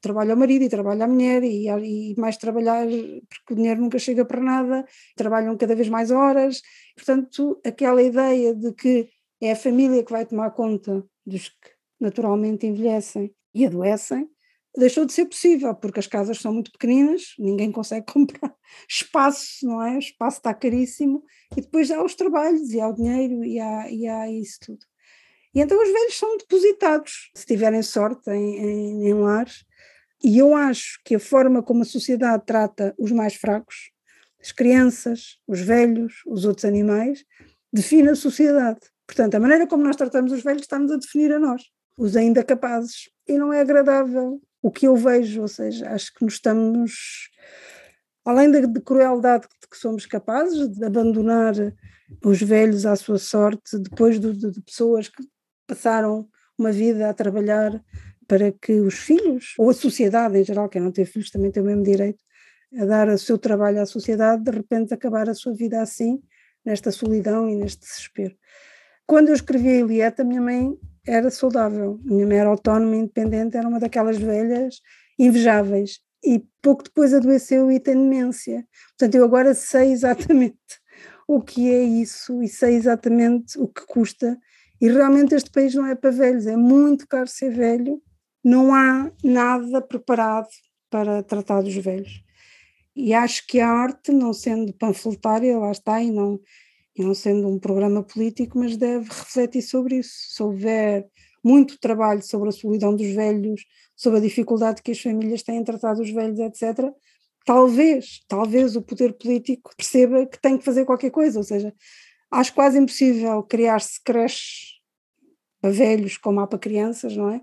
Trabalha o marido e trabalha a mulher, e, e mais trabalhar, porque o dinheiro nunca chega para nada, trabalham cada vez mais horas. Portanto, aquela ideia de que é a família que vai tomar conta dos que naturalmente envelhecem e adoecem, deixou de ser possível, porque as casas são muito pequeninas, ninguém consegue comprar espaço, não é? O espaço está caríssimo, e depois há os trabalhos, e há o dinheiro, e há, e há isso tudo. E então os velhos são depositados, se tiverem sorte, em, em, em lares. E eu acho que a forma como a sociedade trata os mais fracos, as crianças, os velhos, os outros animais, define a sociedade. Portanto, a maneira como nós tratamos os velhos está-nos a definir a nós, os ainda capazes. E não é agradável o que eu vejo, ou seja, acho que nos estamos, além da de crueldade de que somos capazes de abandonar os velhos à sua sorte, depois de, de, de pessoas que passaram uma vida a trabalhar para que os filhos, ou a sociedade em geral, quem não tem filhos também tem o mesmo direito, a dar o seu trabalho à sociedade, de repente acabar a sua vida assim, nesta solidão e neste desespero. Quando eu escrevi a Elieta, minha mãe era saudável, minha mãe era autónoma, independente, era uma daquelas velhas invejáveis. E pouco depois adoeceu e tem demência. Portanto, eu agora sei exatamente o que é isso e sei exatamente o que custa e realmente este país não é para velhos, é muito caro ser velho, não há nada preparado para tratar dos velhos. E acho que a arte, não sendo panfletária, lá está, e não, não sendo um programa político, mas deve refletir sobre isso. Se houver muito trabalho sobre a solidão dos velhos, sobre a dificuldade que as famílias têm em tratar os velhos, etc., talvez, talvez o poder político perceba que tem que fazer qualquer coisa, ou seja, acho quase impossível criar-se creches para velhos como há para crianças, não é?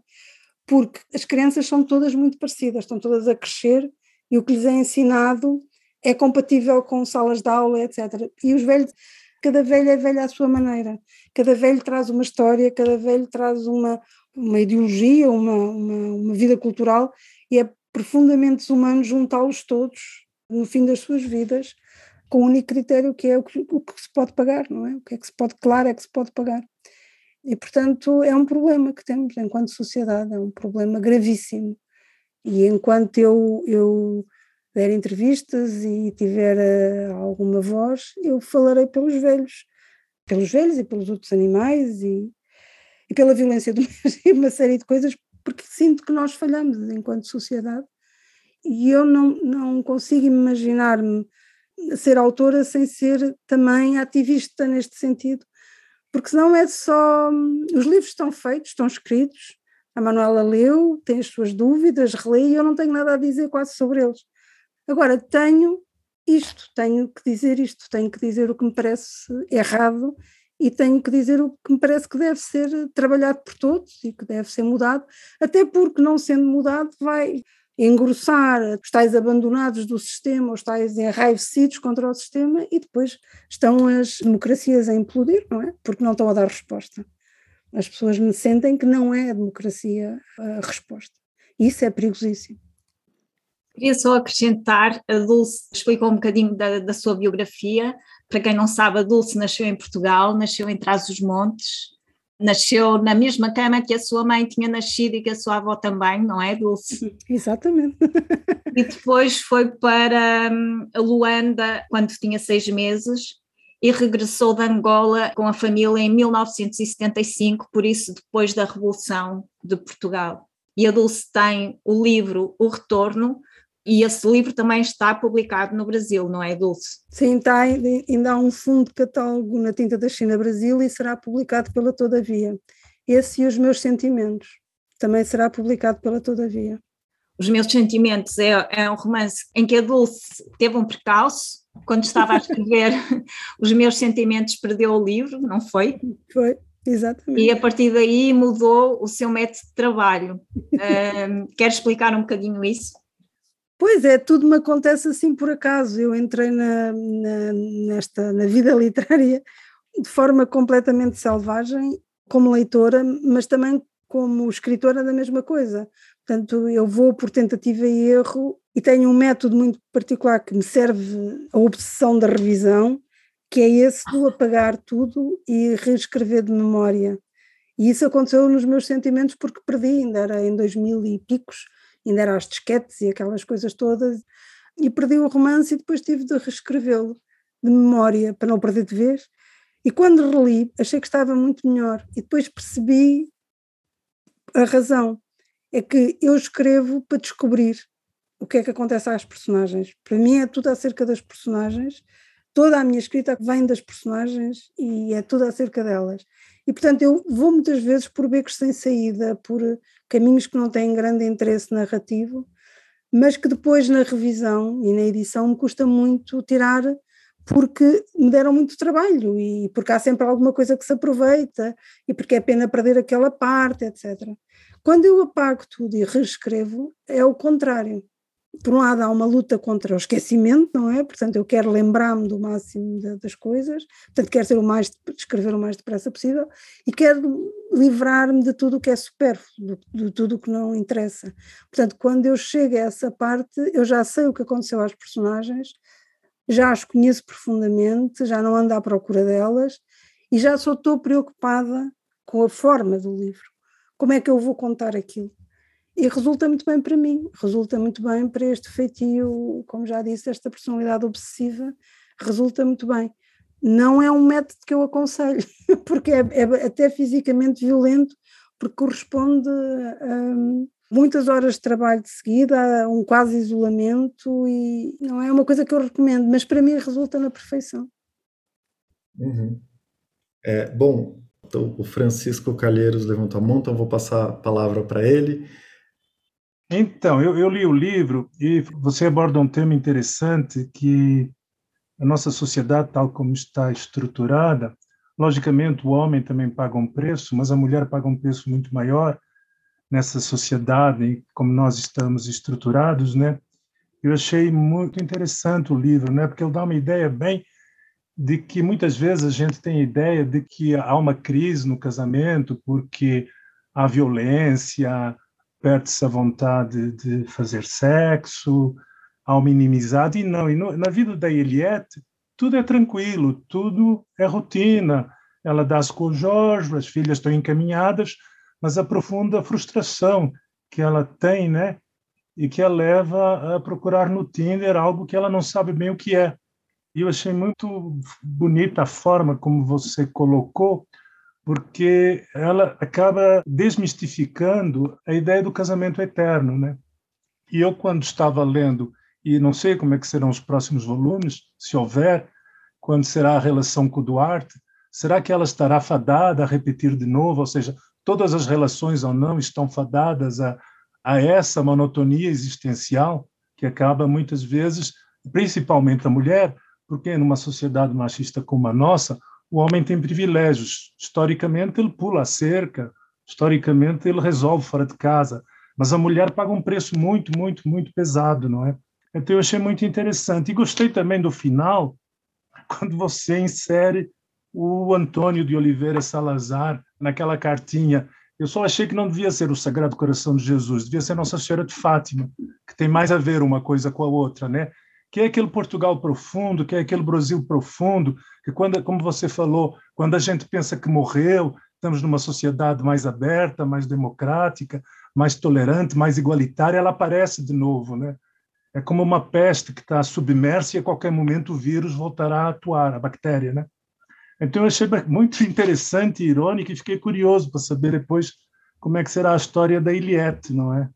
Porque as crianças são todas muito parecidas, estão todas a crescer e o que lhes é ensinado é compatível com salas de aula, etc. E os velhos, cada velho é velho à sua maneira, cada velho traz uma história, cada velho traz uma, uma ideologia, uma, uma, uma vida cultural e é profundamente desumano juntá-los todos no fim das suas vidas com o único critério que é o que, o que se pode pagar, não é? O que é que se pode, claro, é que se pode pagar. E, portanto, é um problema que temos enquanto sociedade, é um problema gravíssimo. E enquanto eu, eu der entrevistas e tiver uh, alguma voz, eu falarei pelos velhos, pelos velhos e pelos outros animais e, e pela violência de uma série de coisas, porque sinto que nós falhamos enquanto sociedade. E eu não, não consigo imaginar-me ser autora sem ser também ativista neste sentido, porque senão é só. Os livros estão feitos, estão escritos, a Manuela leu, tem as suas dúvidas, relê e eu não tenho nada a dizer quase sobre eles. Agora, tenho isto, tenho que dizer isto, tenho que dizer o que me parece errado e tenho que dizer o que me parece que deve ser trabalhado por todos e que deve ser mudado, até porque não sendo mudado vai engrossar os tais abandonados do sistema, os tais enraivecidos contra o sistema, e depois estão as democracias a implodir, não é? Porque não estão a dar resposta. As pessoas me sentem que não é a democracia a resposta. Isso é perigosíssimo. Queria só acrescentar, a Dulce explicou um bocadinho da, da sua biografia. Para quem não sabe, a Dulce nasceu em Portugal, nasceu em Trás-os-Montes, nasceu na mesma cama que a sua mãe tinha nascido e que a sua avó também, não é, Dulce? Exatamente. e depois foi para hum, Luanda quando tinha seis meses e regressou de Angola com a família em 1975, por isso depois da Revolução de Portugal. E a Dulce tem o livro O Retorno, e esse livro também está publicado no Brasil, não é, Dulce? Sim, está, ainda há um fundo de catálogo na Tinta da China Brasil e será publicado pela Todavia. Esse e os meus sentimentos também será publicado pela Todavia. Os meus sentimentos é, é um romance em que a Dulce teve um percalço quando estava a escrever os meus sentimentos perdeu o livro, não foi? Foi, exatamente. E a partir daí mudou o seu método de trabalho. Uh, quer explicar um bocadinho isso? Pois é, tudo me acontece assim por acaso. Eu entrei na, na, nesta, na vida literária de forma completamente selvagem, como leitora, mas também como escritora da mesma coisa. Portanto, eu vou por tentativa e erro e tenho um método muito particular que me serve a obsessão da revisão, que é esse do apagar tudo e reescrever de memória. E isso aconteceu nos meus sentimentos porque perdi, ainda era em 2000 e picos, ainda era as disquetes e aquelas coisas todas, e perdi o romance e depois tive de reescrevê-lo de memória para não perder de vez. E quando reli, achei que estava muito melhor e depois percebi a razão. É que eu escrevo para descobrir o que é que acontece às personagens. Para mim é tudo acerca das personagens, toda a minha escrita vem das personagens e é tudo acerca delas. E, portanto, eu vou muitas vezes por becos sem saída, por caminhos que não têm grande interesse narrativo, mas que depois na revisão e na edição me custa muito tirar porque me deram muito trabalho e porque há sempre alguma coisa que se aproveita e porque é pena perder aquela parte, etc. Quando eu apago tudo e reescrevo, é o contrário por um lado há uma luta contra o esquecimento, não é? Portanto, eu quero lembrar-me do máximo de, das coisas, portanto, quero ser o mais, escrever o mais depressa possível e quero livrar-me de tudo o que é supérfluo, de, de tudo o que não interessa. Portanto, quando eu chego a essa parte, eu já sei o que aconteceu às personagens, já as conheço profundamente, já não ando à procura delas e já só estou preocupada com a forma do livro. Como é que eu vou contar aquilo? E resulta muito bem para mim, resulta muito bem para este feitio, como já disse, esta personalidade obsessiva, resulta muito bem. Não é um método que eu aconselho, porque é, é até fisicamente violento, porque corresponde a muitas horas de trabalho de seguida, a um quase isolamento, e não é uma coisa que eu recomendo, mas para mim resulta na perfeição. Uhum. É, bom, então, o Francisco Calheiros levantou a mão, então vou passar a palavra para ele. Então, eu, eu li o livro e você aborda um tema interessante que a nossa sociedade, tal como está estruturada, logicamente o homem também paga um preço, mas a mulher paga um preço muito maior nessa sociedade, como nós estamos estruturados, né? Eu achei muito interessante o livro, né? Porque ele dá uma ideia bem de que muitas vezes a gente tem a ideia de que há uma crise no casamento porque há violência, perde-se a vontade de fazer sexo, há uma inimizade, e não. E no, na vida da Eliette, tudo é tranquilo, tudo é rotina. Ela dá-se com o Jorge, as filhas estão encaminhadas, mas a profunda frustração que ela tem, né? E que a leva a procurar no Tinder algo que ela não sabe bem o que é. E eu achei muito bonita a forma como você colocou porque ela acaba desmistificando a ideia do casamento eterno, né? E eu quando estava lendo e não sei como é que serão os próximos volumes, se houver, quando será a relação com Duarte, será que ela estará fadada a repetir de novo, ou seja, todas as relações ou não estão fadadas a, a essa monotonia existencial que acaba muitas vezes, principalmente a mulher, porque numa sociedade machista como a nossa, o homem tem privilégios. Historicamente, ele pula a cerca, historicamente, ele resolve fora de casa. mas a mulher paga um preço muito, muito, muito pesado, não é? Então eu achei muito interessante. E gostei também do final, quando você insere o Antônio de Oliveira Salazar naquela cartinha. Eu só achei que não devia ser o Sagrado Coração de Jesus, devia ser Nossa Senhora de Fátima, que tem mais a ver uma coisa com a outra, né? Que é aquele Portugal profundo, que é aquele Brasil profundo, que quando, como você falou, quando a gente pensa que morreu, estamos numa sociedade mais aberta, mais democrática, mais tolerante, mais igualitária, ela aparece de novo, né? É como uma peste que está submersa e a qualquer momento o vírus voltará a atuar, a bactéria, né? Então eu achei muito interessante e irônico e fiquei curioso para saber depois como é que será a história da Iliette, não é?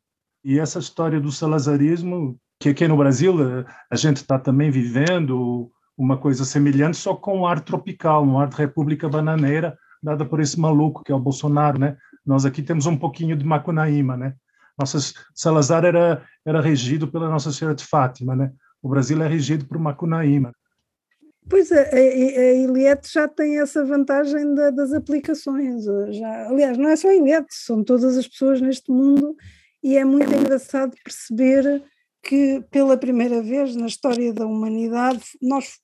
E essa história do salazarismo, que aqui no Brasil eh, a gente está também vivendo uma coisa semelhante, só com um ar tropical, um ar de república bananeira, dada por esse maluco que é o Bolsonaro, né? Nós aqui temos um pouquinho de Macunaíma, né? Nossa, Salazar era, era regido pela Nossa Senhora de Fátima, né? O Brasil é regido por Macunaíma. Pois a, a, a Iliette já tem essa vantagem da, das aplicações. Já, aliás, não é só a Iliette, são todas as pessoas neste mundo e é muito engraçado perceber que pela primeira vez na história da humanidade nós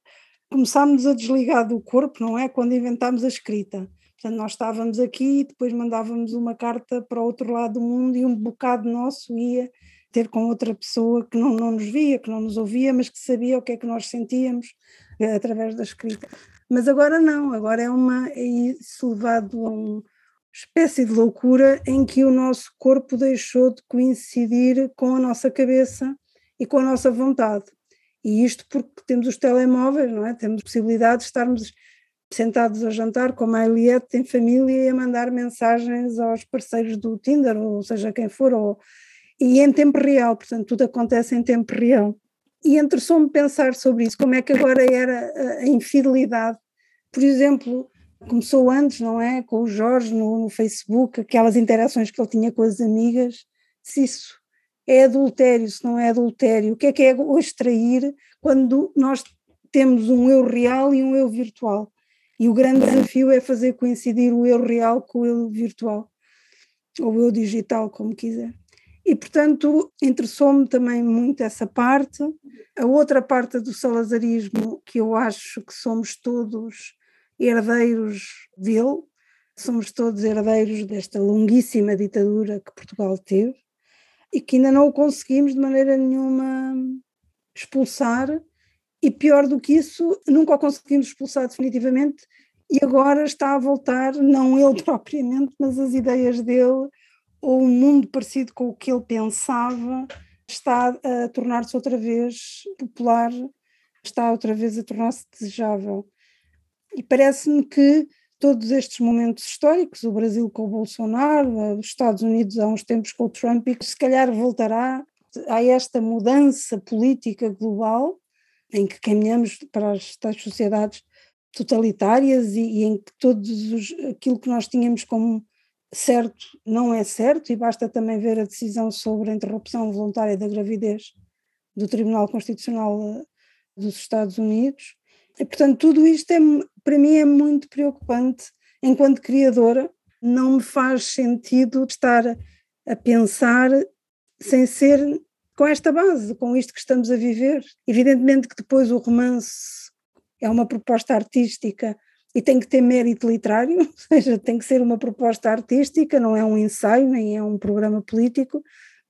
começámos a desligar do corpo, não é? Quando inventámos a escrita. Portanto, nós estávamos aqui e depois mandávamos uma carta para o outro lado do mundo e um bocado nosso ia ter com outra pessoa que não, não nos via, que não nos ouvia, mas que sabia o que é que nós sentíamos eh, através da escrita. Mas agora não, agora é uma é isso levado a uma espécie de loucura em que o nosso corpo deixou de coincidir com a nossa cabeça e com a nossa vontade. E isto porque temos os telemóveis, não é? Temos possibilidade de estarmos sentados a jantar como a Eliette em família e a mandar mensagens aos parceiros do Tinder, ou seja quem for, ou, e em tempo real, portanto tudo acontece em tempo real. E interessou-me pensar sobre isso, como é que agora era a infidelidade. Por exemplo, começou antes, não é? Com o Jorge no, no Facebook, aquelas interações que ele tinha com as amigas, se isso é adultério, se não é adultério, o que é que é hoje trair quando nós temos um eu real e um eu virtual? E o grande desafio é fazer coincidir o eu real com o eu virtual, ou o eu digital, como quiser. E, portanto, interessou-me também muito essa parte. A outra parte do salazarismo, que eu acho que somos todos herdeiros dele, somos todos herdeiros desta longuíssima ditadura que Portugal teve e que ainda não o conseguimos de maneira nenhuma expulsar e pior do que isso, nunca o conseguimos expulsar definitivamente e agora está a voltar, não ele propriamente, mas as ideias dele, ou um mundo parecido com o que ele pensava, está a tornar-se outra vez popular, está outra vez a tornar-se desejável. E parece-me que todos estes momentos históricos, o Brasil com o Bolsonaro, os Estados Unidos há uns tempos com o Trump, e que se calhar voltará a esta mudança política global em que caminhamos para as tais sociedades totalitárias e, e em que todos os, aquilo que nós tínhamos como certo não é certo, e basta também ver a decisão sobre a interrupção voluntária da gravidez do Tribunal Constitucional eh, dos Estados Unidos. E, portanto, tudo isto é, para mim é muito preocupante. Enquanto criadora, não me faz sentido estar a pensar sem ser com esta base, com isto que estamos a viver. Evidentemente que depois o romance é uma proposta artística e tem que ter mérito literário, ou seja, tem que ser uma proposta artística, não é um ensaio, nem é um programa político,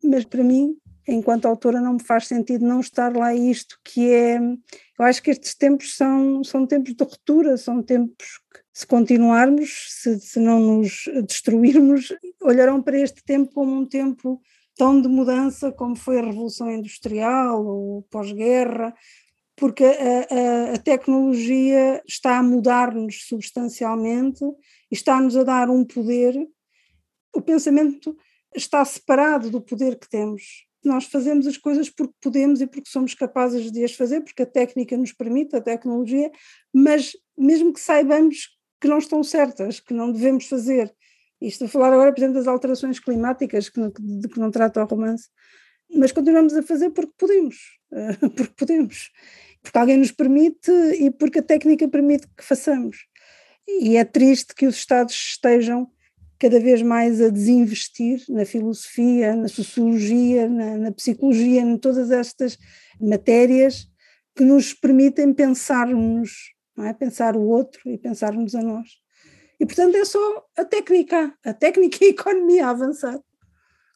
mas para mim, enquanto autora, não me faz sentido não estar lá isto que é. Eu acho que estes tempos são, são tempos de ruptura, são tempos que, se continuarmos, se, se não nos destruirmos, olharão para este tempo como um tempo tão de mudança como foi a Revolução Industrial ou pós-guerra, porque a, a, a, tecnologia está a mudar-nos substancialmente e está-nos a dar um poder. O pensamento está separado do poder que temos. Nós fazemos as coisas porque podemos e porque somos capazes de as fazer, porque a técnica nos permite, a tecnologia, mas mesmo que saibamos que não estão certas, que não devemos fazer, e estou a falar agora, por exemplo, das alterações climáticas, que de que não trata o romance, mas continuamos a fazer porque podemos, porque podemos, porque alguém nos permite e porque a técnica permite que façamos. E é triste que os Estados estejam cada vez mais a desinvestir na filosofia, na sociologia, na, na psicologia, em todas estas matérias que nos permitem pensarmos, não é? pensar o outro e pensarmos a nós. E, portanto, é só a técnica, a técnica e a economia a avançar.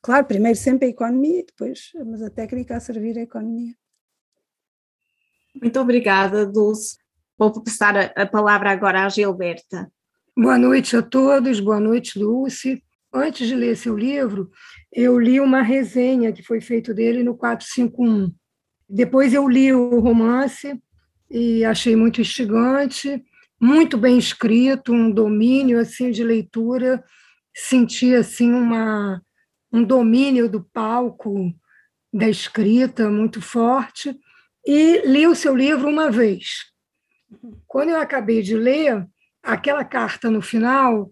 Claro, primeiro sempre a economia depois, mas a técnica a servir a economia. Muito obrigada, Dulce. Vou passar a palavra agora à Gilberta. Boa noite a todos, boa noite, Dulce. Antes de ler seu livro, eu li uma resenha que foi feita dele no 451. Depois eu li o romance e achei muito instigante, muito bem escrito, um domínio assim de leitura, senti assim uma um domínio do palco, da escrita muito forte, e li o seu livro uma vez. Quando eu acabei de ler, aquela carta no final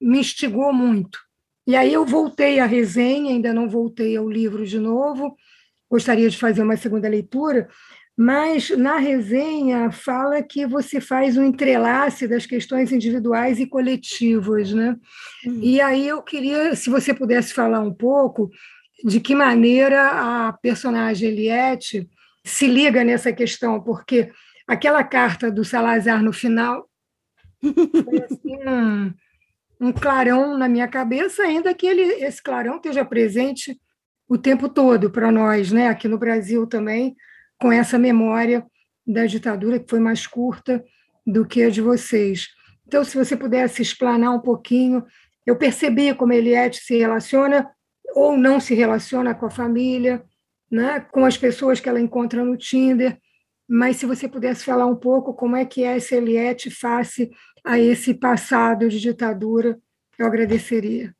me instigou muito. E aí eu voltei à resenha, ainda não voltei ao livro de novo, gostaria de fazer uma segunda leitura, mas na resenha fala que você faz um entrelace das questões individuais e coletivas, né? Uhum. E aí eu queria, se você pudesse falar um pouco de que maneira a personagem Eliette se liga nessa questão, porque aquela carta do Salazar no final assim um, um clarão na minha cabeça, ainda que ele, esse clarão esteja presente o tempo todo para nós, né? Aqui no Brasil também, com essa memória da ditadura que foi mais curta do que a de vocês. Então, se você pudesse explanar um pouquinho, eu percebi como Eliette se relaciona ou não se relaciona com a família, né, com as pessoas que ela encontra no Tinder, mas se você pudesse falar um pouco como é que é essa Eliette face a esse passado de ditadura, eu agradeceria.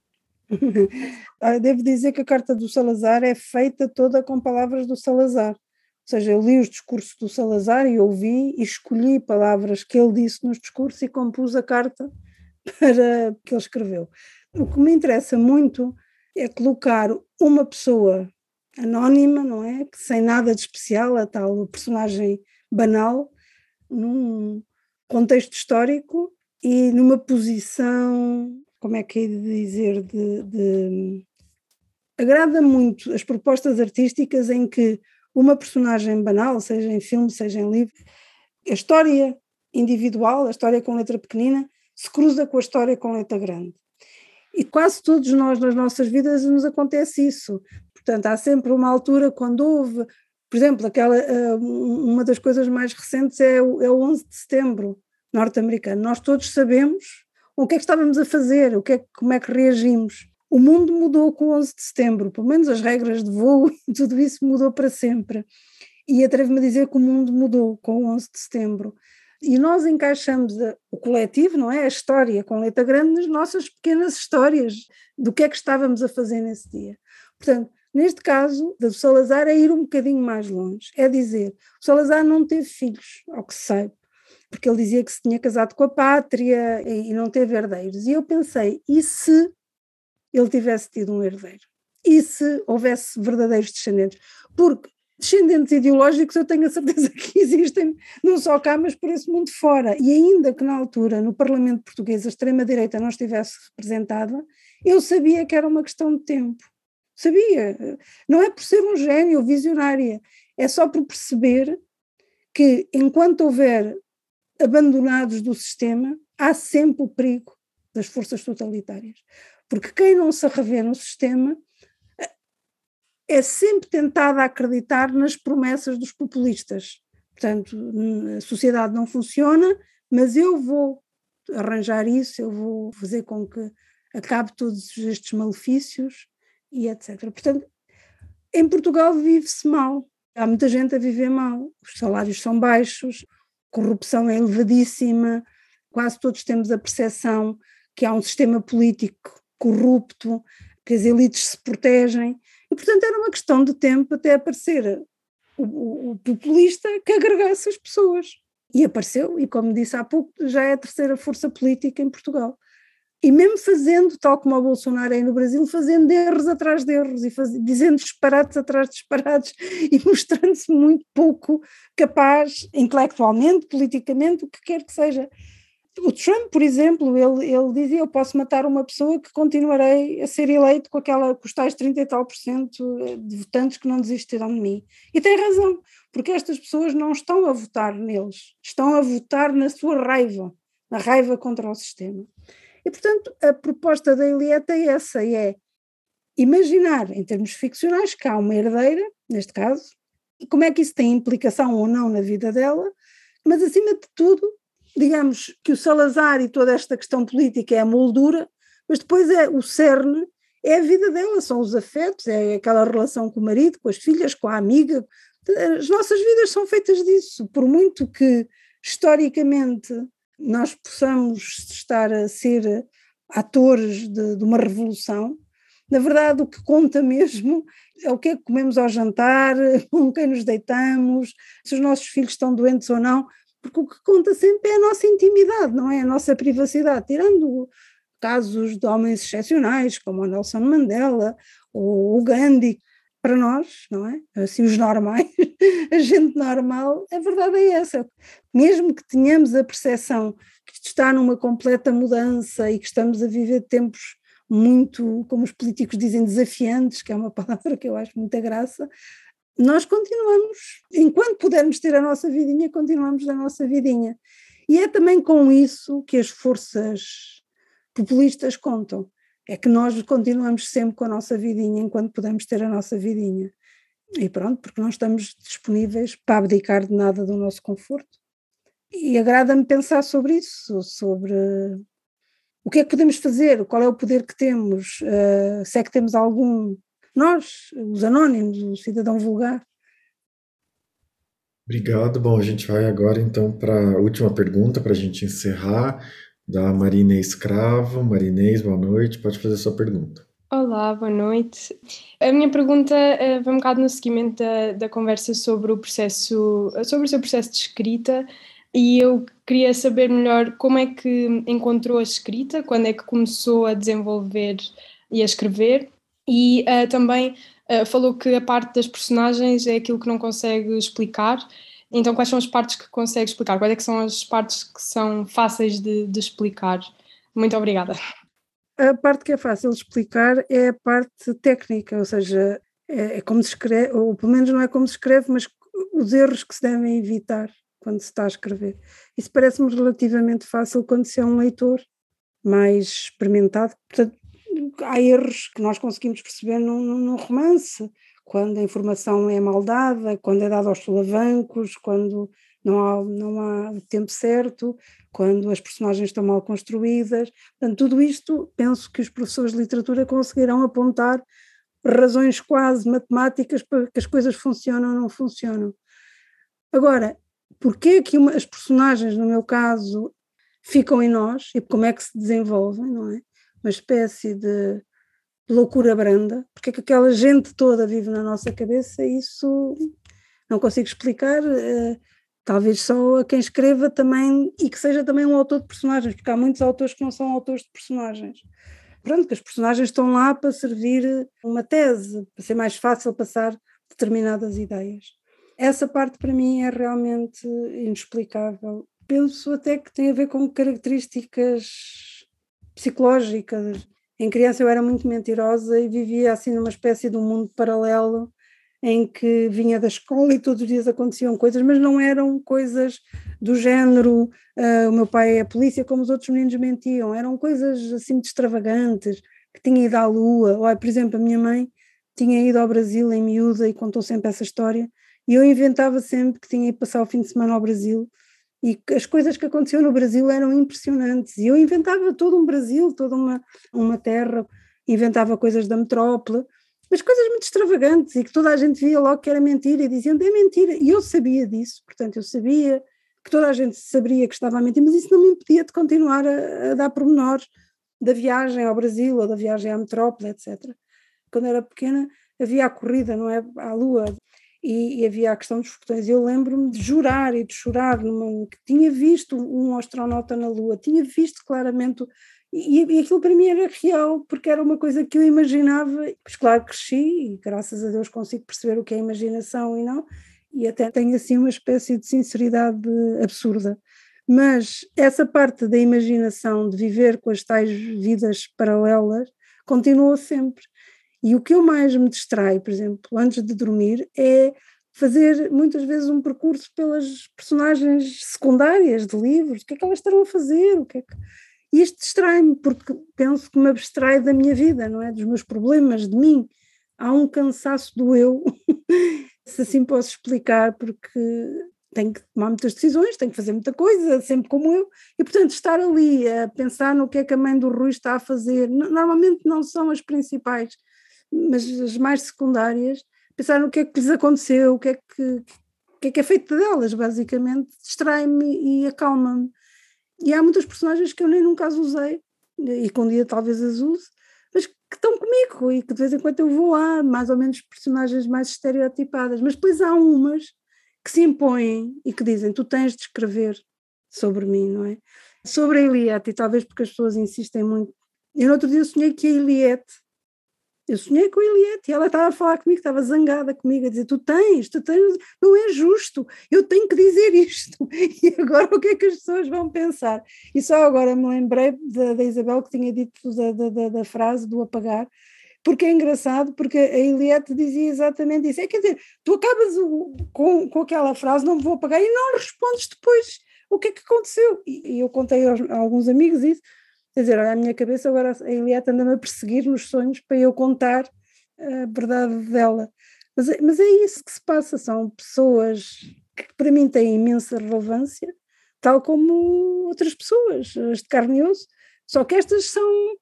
Ah, devo dizer que a carta do Salazar é feita toda com palavras do Salazar seja, eu li os discursos do Salazar e ouvi e escolhi palavras que ele disse nos discursos e compus a carta para que ele escreveu. O que me interessa muito é colocar uma pessoa anónima, não é? Que sem nada de especial, a tal personagem banal, num contexto histórico e numa posição, como é que é de dizer, de, de agrada muito as propostas artísticas em que uma personagem banal, seja em filme, seja em livro, a história individual, a história com letra pequenina, se cruza com a história com letra grande. E quase todos nós nas nossas vidas nos acontece isso. Portanto, há sempre uma altura quando houve, por exemplo, aquela, eh, uma das coisas mais recentes é o, é o 11 de setembro norte-americano. Nós todos sabemos o que é que estávamos a fazer, o que é, como é que reagimos o mundo mudou com o 11 de setembro, pelo menos as regras de voo tudo isso mudou para sempre. E atrevo-me a dizer que o mundo mudou com o 11 de setembro. E nós encaixamos o coletivo, não é? A história com letra grande nas nossas pequenas histórias do que é que estávamos a fazer nesse dia. Portanto, neste caso, do Salazar é ir um bocadinho mais longe. É dizer, o Salazar não teve filhos, ao que se sabe, porque ele dizia que se tinha casado com a pátria e não teve herdeiros. E eu pensei, e se ele tivesse tido um herdeiro. E se houvesse verdadeiros descendentes? Porque descendentes ideológicos eu tenho a certeza que existem, não só cá, mas por esse mundo fora. E ainda que na altura, no Parlamento Português, a extrema-direita não estivesse representada, eu sabia que era uma questão de tempo. Sabia. Não é por ser um gênio visionária, é só por perceber que enquanto houver abandonados do sistema, há sempre o perigo das forças totalitárias. Porque quem não se revê no sistema é sempre tentado a acreditar nas promessas dos populistas. Portanto, a sociedade não funciona, mas eu vou arranjar isso, eu vou fazer com que acabe todos estes malefícios e etc. Portanto, em Portugal vive-se mal. Há muita gente a viver mal. Os salários são baixos, a corrupção é elevadíssima, quase todos temos a percepção que há um sistema político corrupto, que as elites se protegem, e portanto era uma questão de tempo até aparecer o, o, o populista que agregasse as pessoas. E apareceu, e como disse há pouco, já é a terceira força política em Portugal. E mesmo fazendo, tal como o Bolsonaro é no Brasil, fazendo erros atrás de erros e faz, dizendo disparates atrás de disparates e mostrando-se muito pouco capaz, intelectualmente, politicamente, o que quer que seja. o Trump, por exemplo, ele, ele dizia: Eu posso matar uma pessoa que continuarei a ser eleito com, aquela, com os tais 30 e tal por cento de votantes que não desistirão de mim. E tem razão, porque estas pessoas não estão a votar neles, estão a votar na sua raiva, na raiva contra o sistema. E, portanto, a proposta da Eliette é essa: é imaginar, em termos ficcionais, que há uma herdeira, neste caso, e como é que isso tem implicação ou não na vida dela, mas acima de tudo, digamos que o Salazar e toda esta questão política é a moldura, mas depois é o cerne, é a vida dela, são os afetos, é aquela relação com o marido, com as filhas, com a amiga. As nossas vidas são feitas disso, por muito que historicamente nós possamos estar a ser atores de, de uma revolução, na verdade, o que conta mesmo é o que é que comemos ao jantar, com quem nos deitamos, se os nossos filhos estão doentes ou não, porque o que conta sempre é a nossa intimidade, não é? A nossa privacidade, tirando casos de homens excepcionais, como o Nelson Mandela ou o Gandhi, para nós, não é? Assim, os normais, a gente normal, a verdade é essa. Mesmo que tenhamos a percepção que está numa completa mudança e que estamos a viver tempos muito, como os políticos dizem, desafiantes, que é uma palavra que eu acho muita graça, nós continuamos, enquanto pudermos ter a nossa vidinha, continuamos a nossa vidinha. E é também com isso que as forças populistas contam. É que nós continuamos sempre com a nossa vidinha enquanto podemos ter a nossa vidinha. E pronto, porque não estamos disponíveis para abdicar de nada do nosso conforto. E agrada-me pensar sobre isso, sobre o que é que podemos fazer? Qual é o poder que temos? Uh, se é que temos algum? Nós, os anónimos, o cidadão vulgar. Obrigado. Bom, a gente vai agora então para a última pergunta para a gente encerrar, da Marinês Escravo. Marinês, boa noite, pode fazer sua pergunta. Olá, boa noite. A minha pergunta uh, vai um bocado no seguimento da, da conversa sobre o processo, sobre o seu processo de escrita e eu queria saber melhor como é que encontrou a escrita, quando é que começou a desenvolver e a escrever, e uh, também uh, falou que a parte das personagens é aquilo que não consegue explicar. Então, quais são as partes que consegue explicar? Quais é que são as partes que são fáceis de, de explicar? Muito obrigada. A parte que é fácil de explicar é a parte técnica, ou seja, é, é como se escreve, ou pelo menos não é como se escreve, mas os erros que se devem evitar quando se está a escrever. Isso parece-me relativamente fácil quando se é um leitor mais experimentado. Portanto, há erros que nós conseguimos perceber num, num romance, quando a informação é mal dada, quando é dada aos solavancos, quando não há, não há tempo certo, quando as personagens estão mal construídas. Portanto, tudo isto penso que os professores de literatura conseguirão apontar razões quase matemáticas para que as coisas funcionam ou não funcionam. Agora, porquê que uma, as personagens, no meu caso, ficam em nós e como é que se desenvolvem, não é? Uma espécie de loucura branda, porque é que aquela gente toda vive na nossa cabeça, isso não consigo explicar, uh, talvez só a quem escreva também e que seja também um autor de personagens, porque há muitos autores que não são autores de personagens. Pronto, que as personagens estão lá para servir uma tese, para ser mais fácil passar determinadas ideias. Essa parte para mim é realmente inexplicável. Penso até que tem a ver com características psicológicas. Em criança eu era muito mentirosa e vivia assim numa espécie de um mundo paralelo em que vinha da escola e todos os dias aconteciam coisas, mas não eram coisas do género uh, o meu pai é polícia, como os outros meninos mentiam, eram coisas assim extravagantes, que tinha ido à lua, ou por exemplo a minha mãe tinha ido ao Brasil em miúda e contou sempre essa história, e eu inventava sempre que tinha ido passar o fim de semana ao Brasil e as coisas que aconteciam no Brasil eram impressionantes. E eu inventava todo um Brasil, toda uma, uma terra, inventava coisas da metrópole, mas coisas muito extravagantes e que toda a gente via logo que era mentira e diziam é mentira. E eu sabia disso, portanto, eu sabia que toda a gente sabia que estava a mentir, mas isso não me impedia de continuar a, a dar pormenores da viagem ao Brasil ou da viagem à metrópole, etc. Quando era pequena havia a corrida, não é? À lua, e, e, havia a questão dos foguetões. Eu lembro-me de jurar e de chorar numa, que tinha visto um astronauta na Lua, tinha visto claramente, e, e aquilo para mim era real, porque era uma coisa que eu imaginava, pois claro cresci e graças a Deus consigo perceber o que é imaginação e não, e até tenho assim uma espécie de sinceridade absurda. Mas essa parte da imaginação, de viver com as tais vidas paralelas, continua sempre. E o que eu mais me distrai, por exemplo, antes de dormir, é fazer muitas vezes um percurso pelas personagens secundárias de livros, o que é que elas estarão a fazer, o que é que... E isto distrai-me, porque penso que me abstrai da minha vida, não é? Dos meus problemas, de mim. Há um cansaço do eu, se assim posso explicar, porque tenho que tomar muitas decisões, tenho que fazer muita coisa, sempre como eu, e portanto estar ali a pensar no que é que a mãe do Rui está a fazer, normalmente não são as principais, mas as mais secundárias, pensar no que é que lhes aconteceu, o que é que, o que, é, que é feito delas, basicamente, distrai-me e acalma-me. E há muitas personagens que eu nem nunca as usei, e que um dia talvez as use, mas que estão comigo e que de vez em quando eu vou lá, mais ou menos personagens mais estereotipadas, mas depois há umas que se impõem e que dizem: Tu tens de escrever sobre mim, não é? Sobre a Eliette, e talvez porque as pessoas insistem muito. Eu no outro dia sonhei que a Eliette eu sonhei com a Eliette e ela estava a falar comigo, estava zangada comigo, a dizer: Tu tens, tu tens, não é justo, eu tenho que dizer isto. E agora o que é que as pessoas vão pensar? E só agora me lembrei da, da Isabel que tinha dito da, da, da, frase do apagar, porque é engraçado, porque a Eliette dizia exatamente isso. É quer dizer, tu acabas o, com, com aquela frase, não vou apagar, e não respondes depois o que é que aconteceu. E, e eu contei aos, a alguns amigos isso Quer dizer, olha, a minha cabeça agora a Eliette anda-me a perseguir nos sonhos para eu contar a verdade dela. Mas, é, mas é isso que se passa, são pessoas que para mim têm imensa relevância, tal como outras pessoas, as de carne e osso, só que estas são,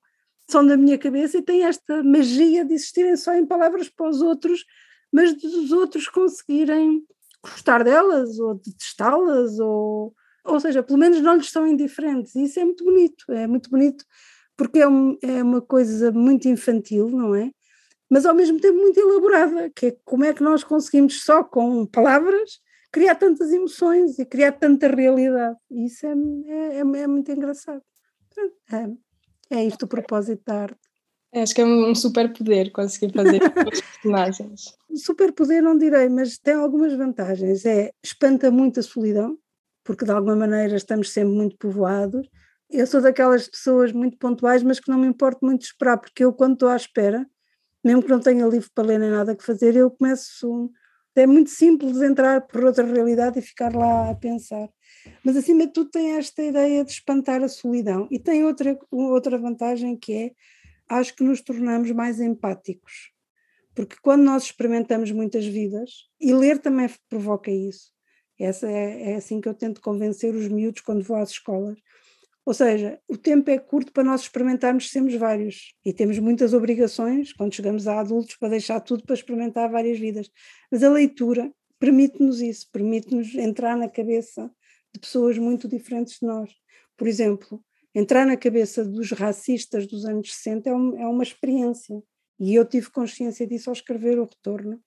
são da minha cabeça e têm esta magia de existirem só em palavras para os outros, mas dos outros conseguirem gostar delas ou detestá-las ou ou seja, pelo menos não lhes são indiferentes, e isso é muito bonito, é muito bonito porque é, um, é uma coisa muito infantil, não é? Mas ao mesmo tempo muito elaborada, que é como é que nós conseguimos só com palavras criar tantas emoções e criar tanta realidade, e isso é, é, é, é muito engraçado. É, é isto o propósito da arte. Acho que é um super poder conseguir fazer os personagens. Super poder não direi, mas tem algumas vantagens. É espanta muito a solidão, porque de alguma maneira estamos sempre muito povoados. Eu sou daquelas pessoas muito pontuais, mas que não me importo muito esperar, porque eu, quando estou à espera, mesmo que não tenha livro para ler nem nada que fazer, eu começo. É muito simples entrar por outra realidade e ficar lá a pensar. Mas acima de tudo tem esta ideia de espantar a solidão. E tem outra, outra vantagem que é, acho que nos tornamos mais empáticos. Porque quando nós experimentamos muitas vidas, e ler também provoca isso, essa é, é assim que eu tento convencer os miúdos quando vou às escolas. Ou seja, o tempo é curto para nós experimentarmos sermos vários e temos muitas obrigações quando chegamos a adultos para deixar tudo para experimentar várias vidas. Mas a leitura permite-nos isso, permite-nos entrar na cabeça de pessoas muito diferentes de nós. Por exemplo, entrar na cabeça dos racistas dos anos 60 é, um, é uma experiência e eu tive consciência disso ao escrever o Retorno.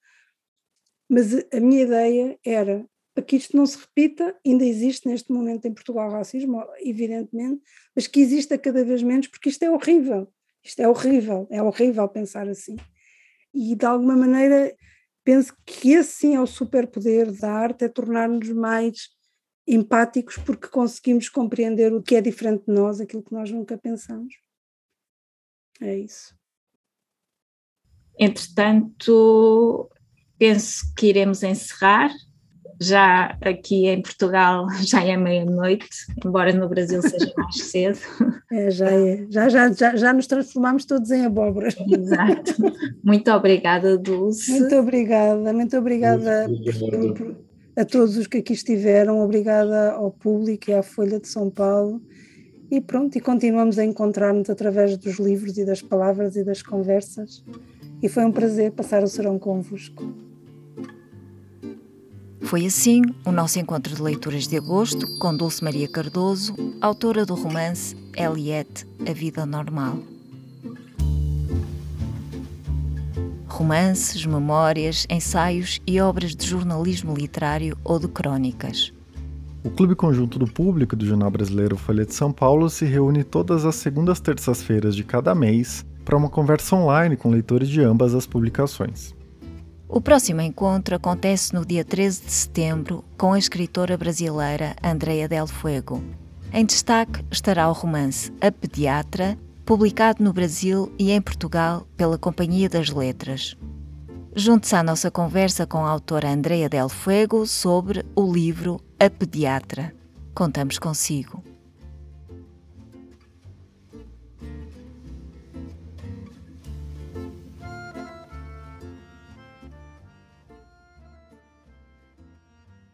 Mas a minha ideia era para que isto não se repita, ainda existe neste momento em Portugal racismo, evidentemente, mas que exista cada vez menos, porque isto é horrível. Isto é horrível, é horrível pensar assim. E de alguma maneira penso que esse sim é o superpoder da arte, é tornar-nos mais empáticos porque conseguimos compreender o que é diferente de nós, aquilo que nós nunca pensamos. É isso. Entretanto, penso que iremos encerrar já aqui em Portugal já é meia-noite, embora no Brasil seja mais cedo. É, já é. Já, já, já, já nos transformamos todos em abóboras. Exato. Muito obrigada, Dulce. Muito obrigada, muito obrigada a todos os que aqui estiveram, obrigada ao público e à Folha de São Paulo. E pronto, e continuamos a encontrar-nos através dos livros e das palavras e das conversas. E foi um prazer passar o serão convosco. Foi assim o nosso encontro de leituras de agosto com Dulce Maria Cardoso, autora do romance Eliette, A Vida Normal. Romances, memórias, ensaios e obras de jornalismo literário ou de crônicas. O Clube Conjunto do Público do Jornal Brasileiro Folha de São Paulo se reúne todas as segundas terças-feiras de cada mês para uma conversa online com leitores de ambas as publicações. O próximo encontro acontece no dia 13 de setembro com a escritora brasileira Andrea Del Fuego. Em destaque estará o romance A Pediatra, publicado no Brasil e em Portugal pela Companhia das Letras. Junte-se à nossa conversa com a autora Andrea Del Fuego sobre o livro A Pediatra. Contamos consigo.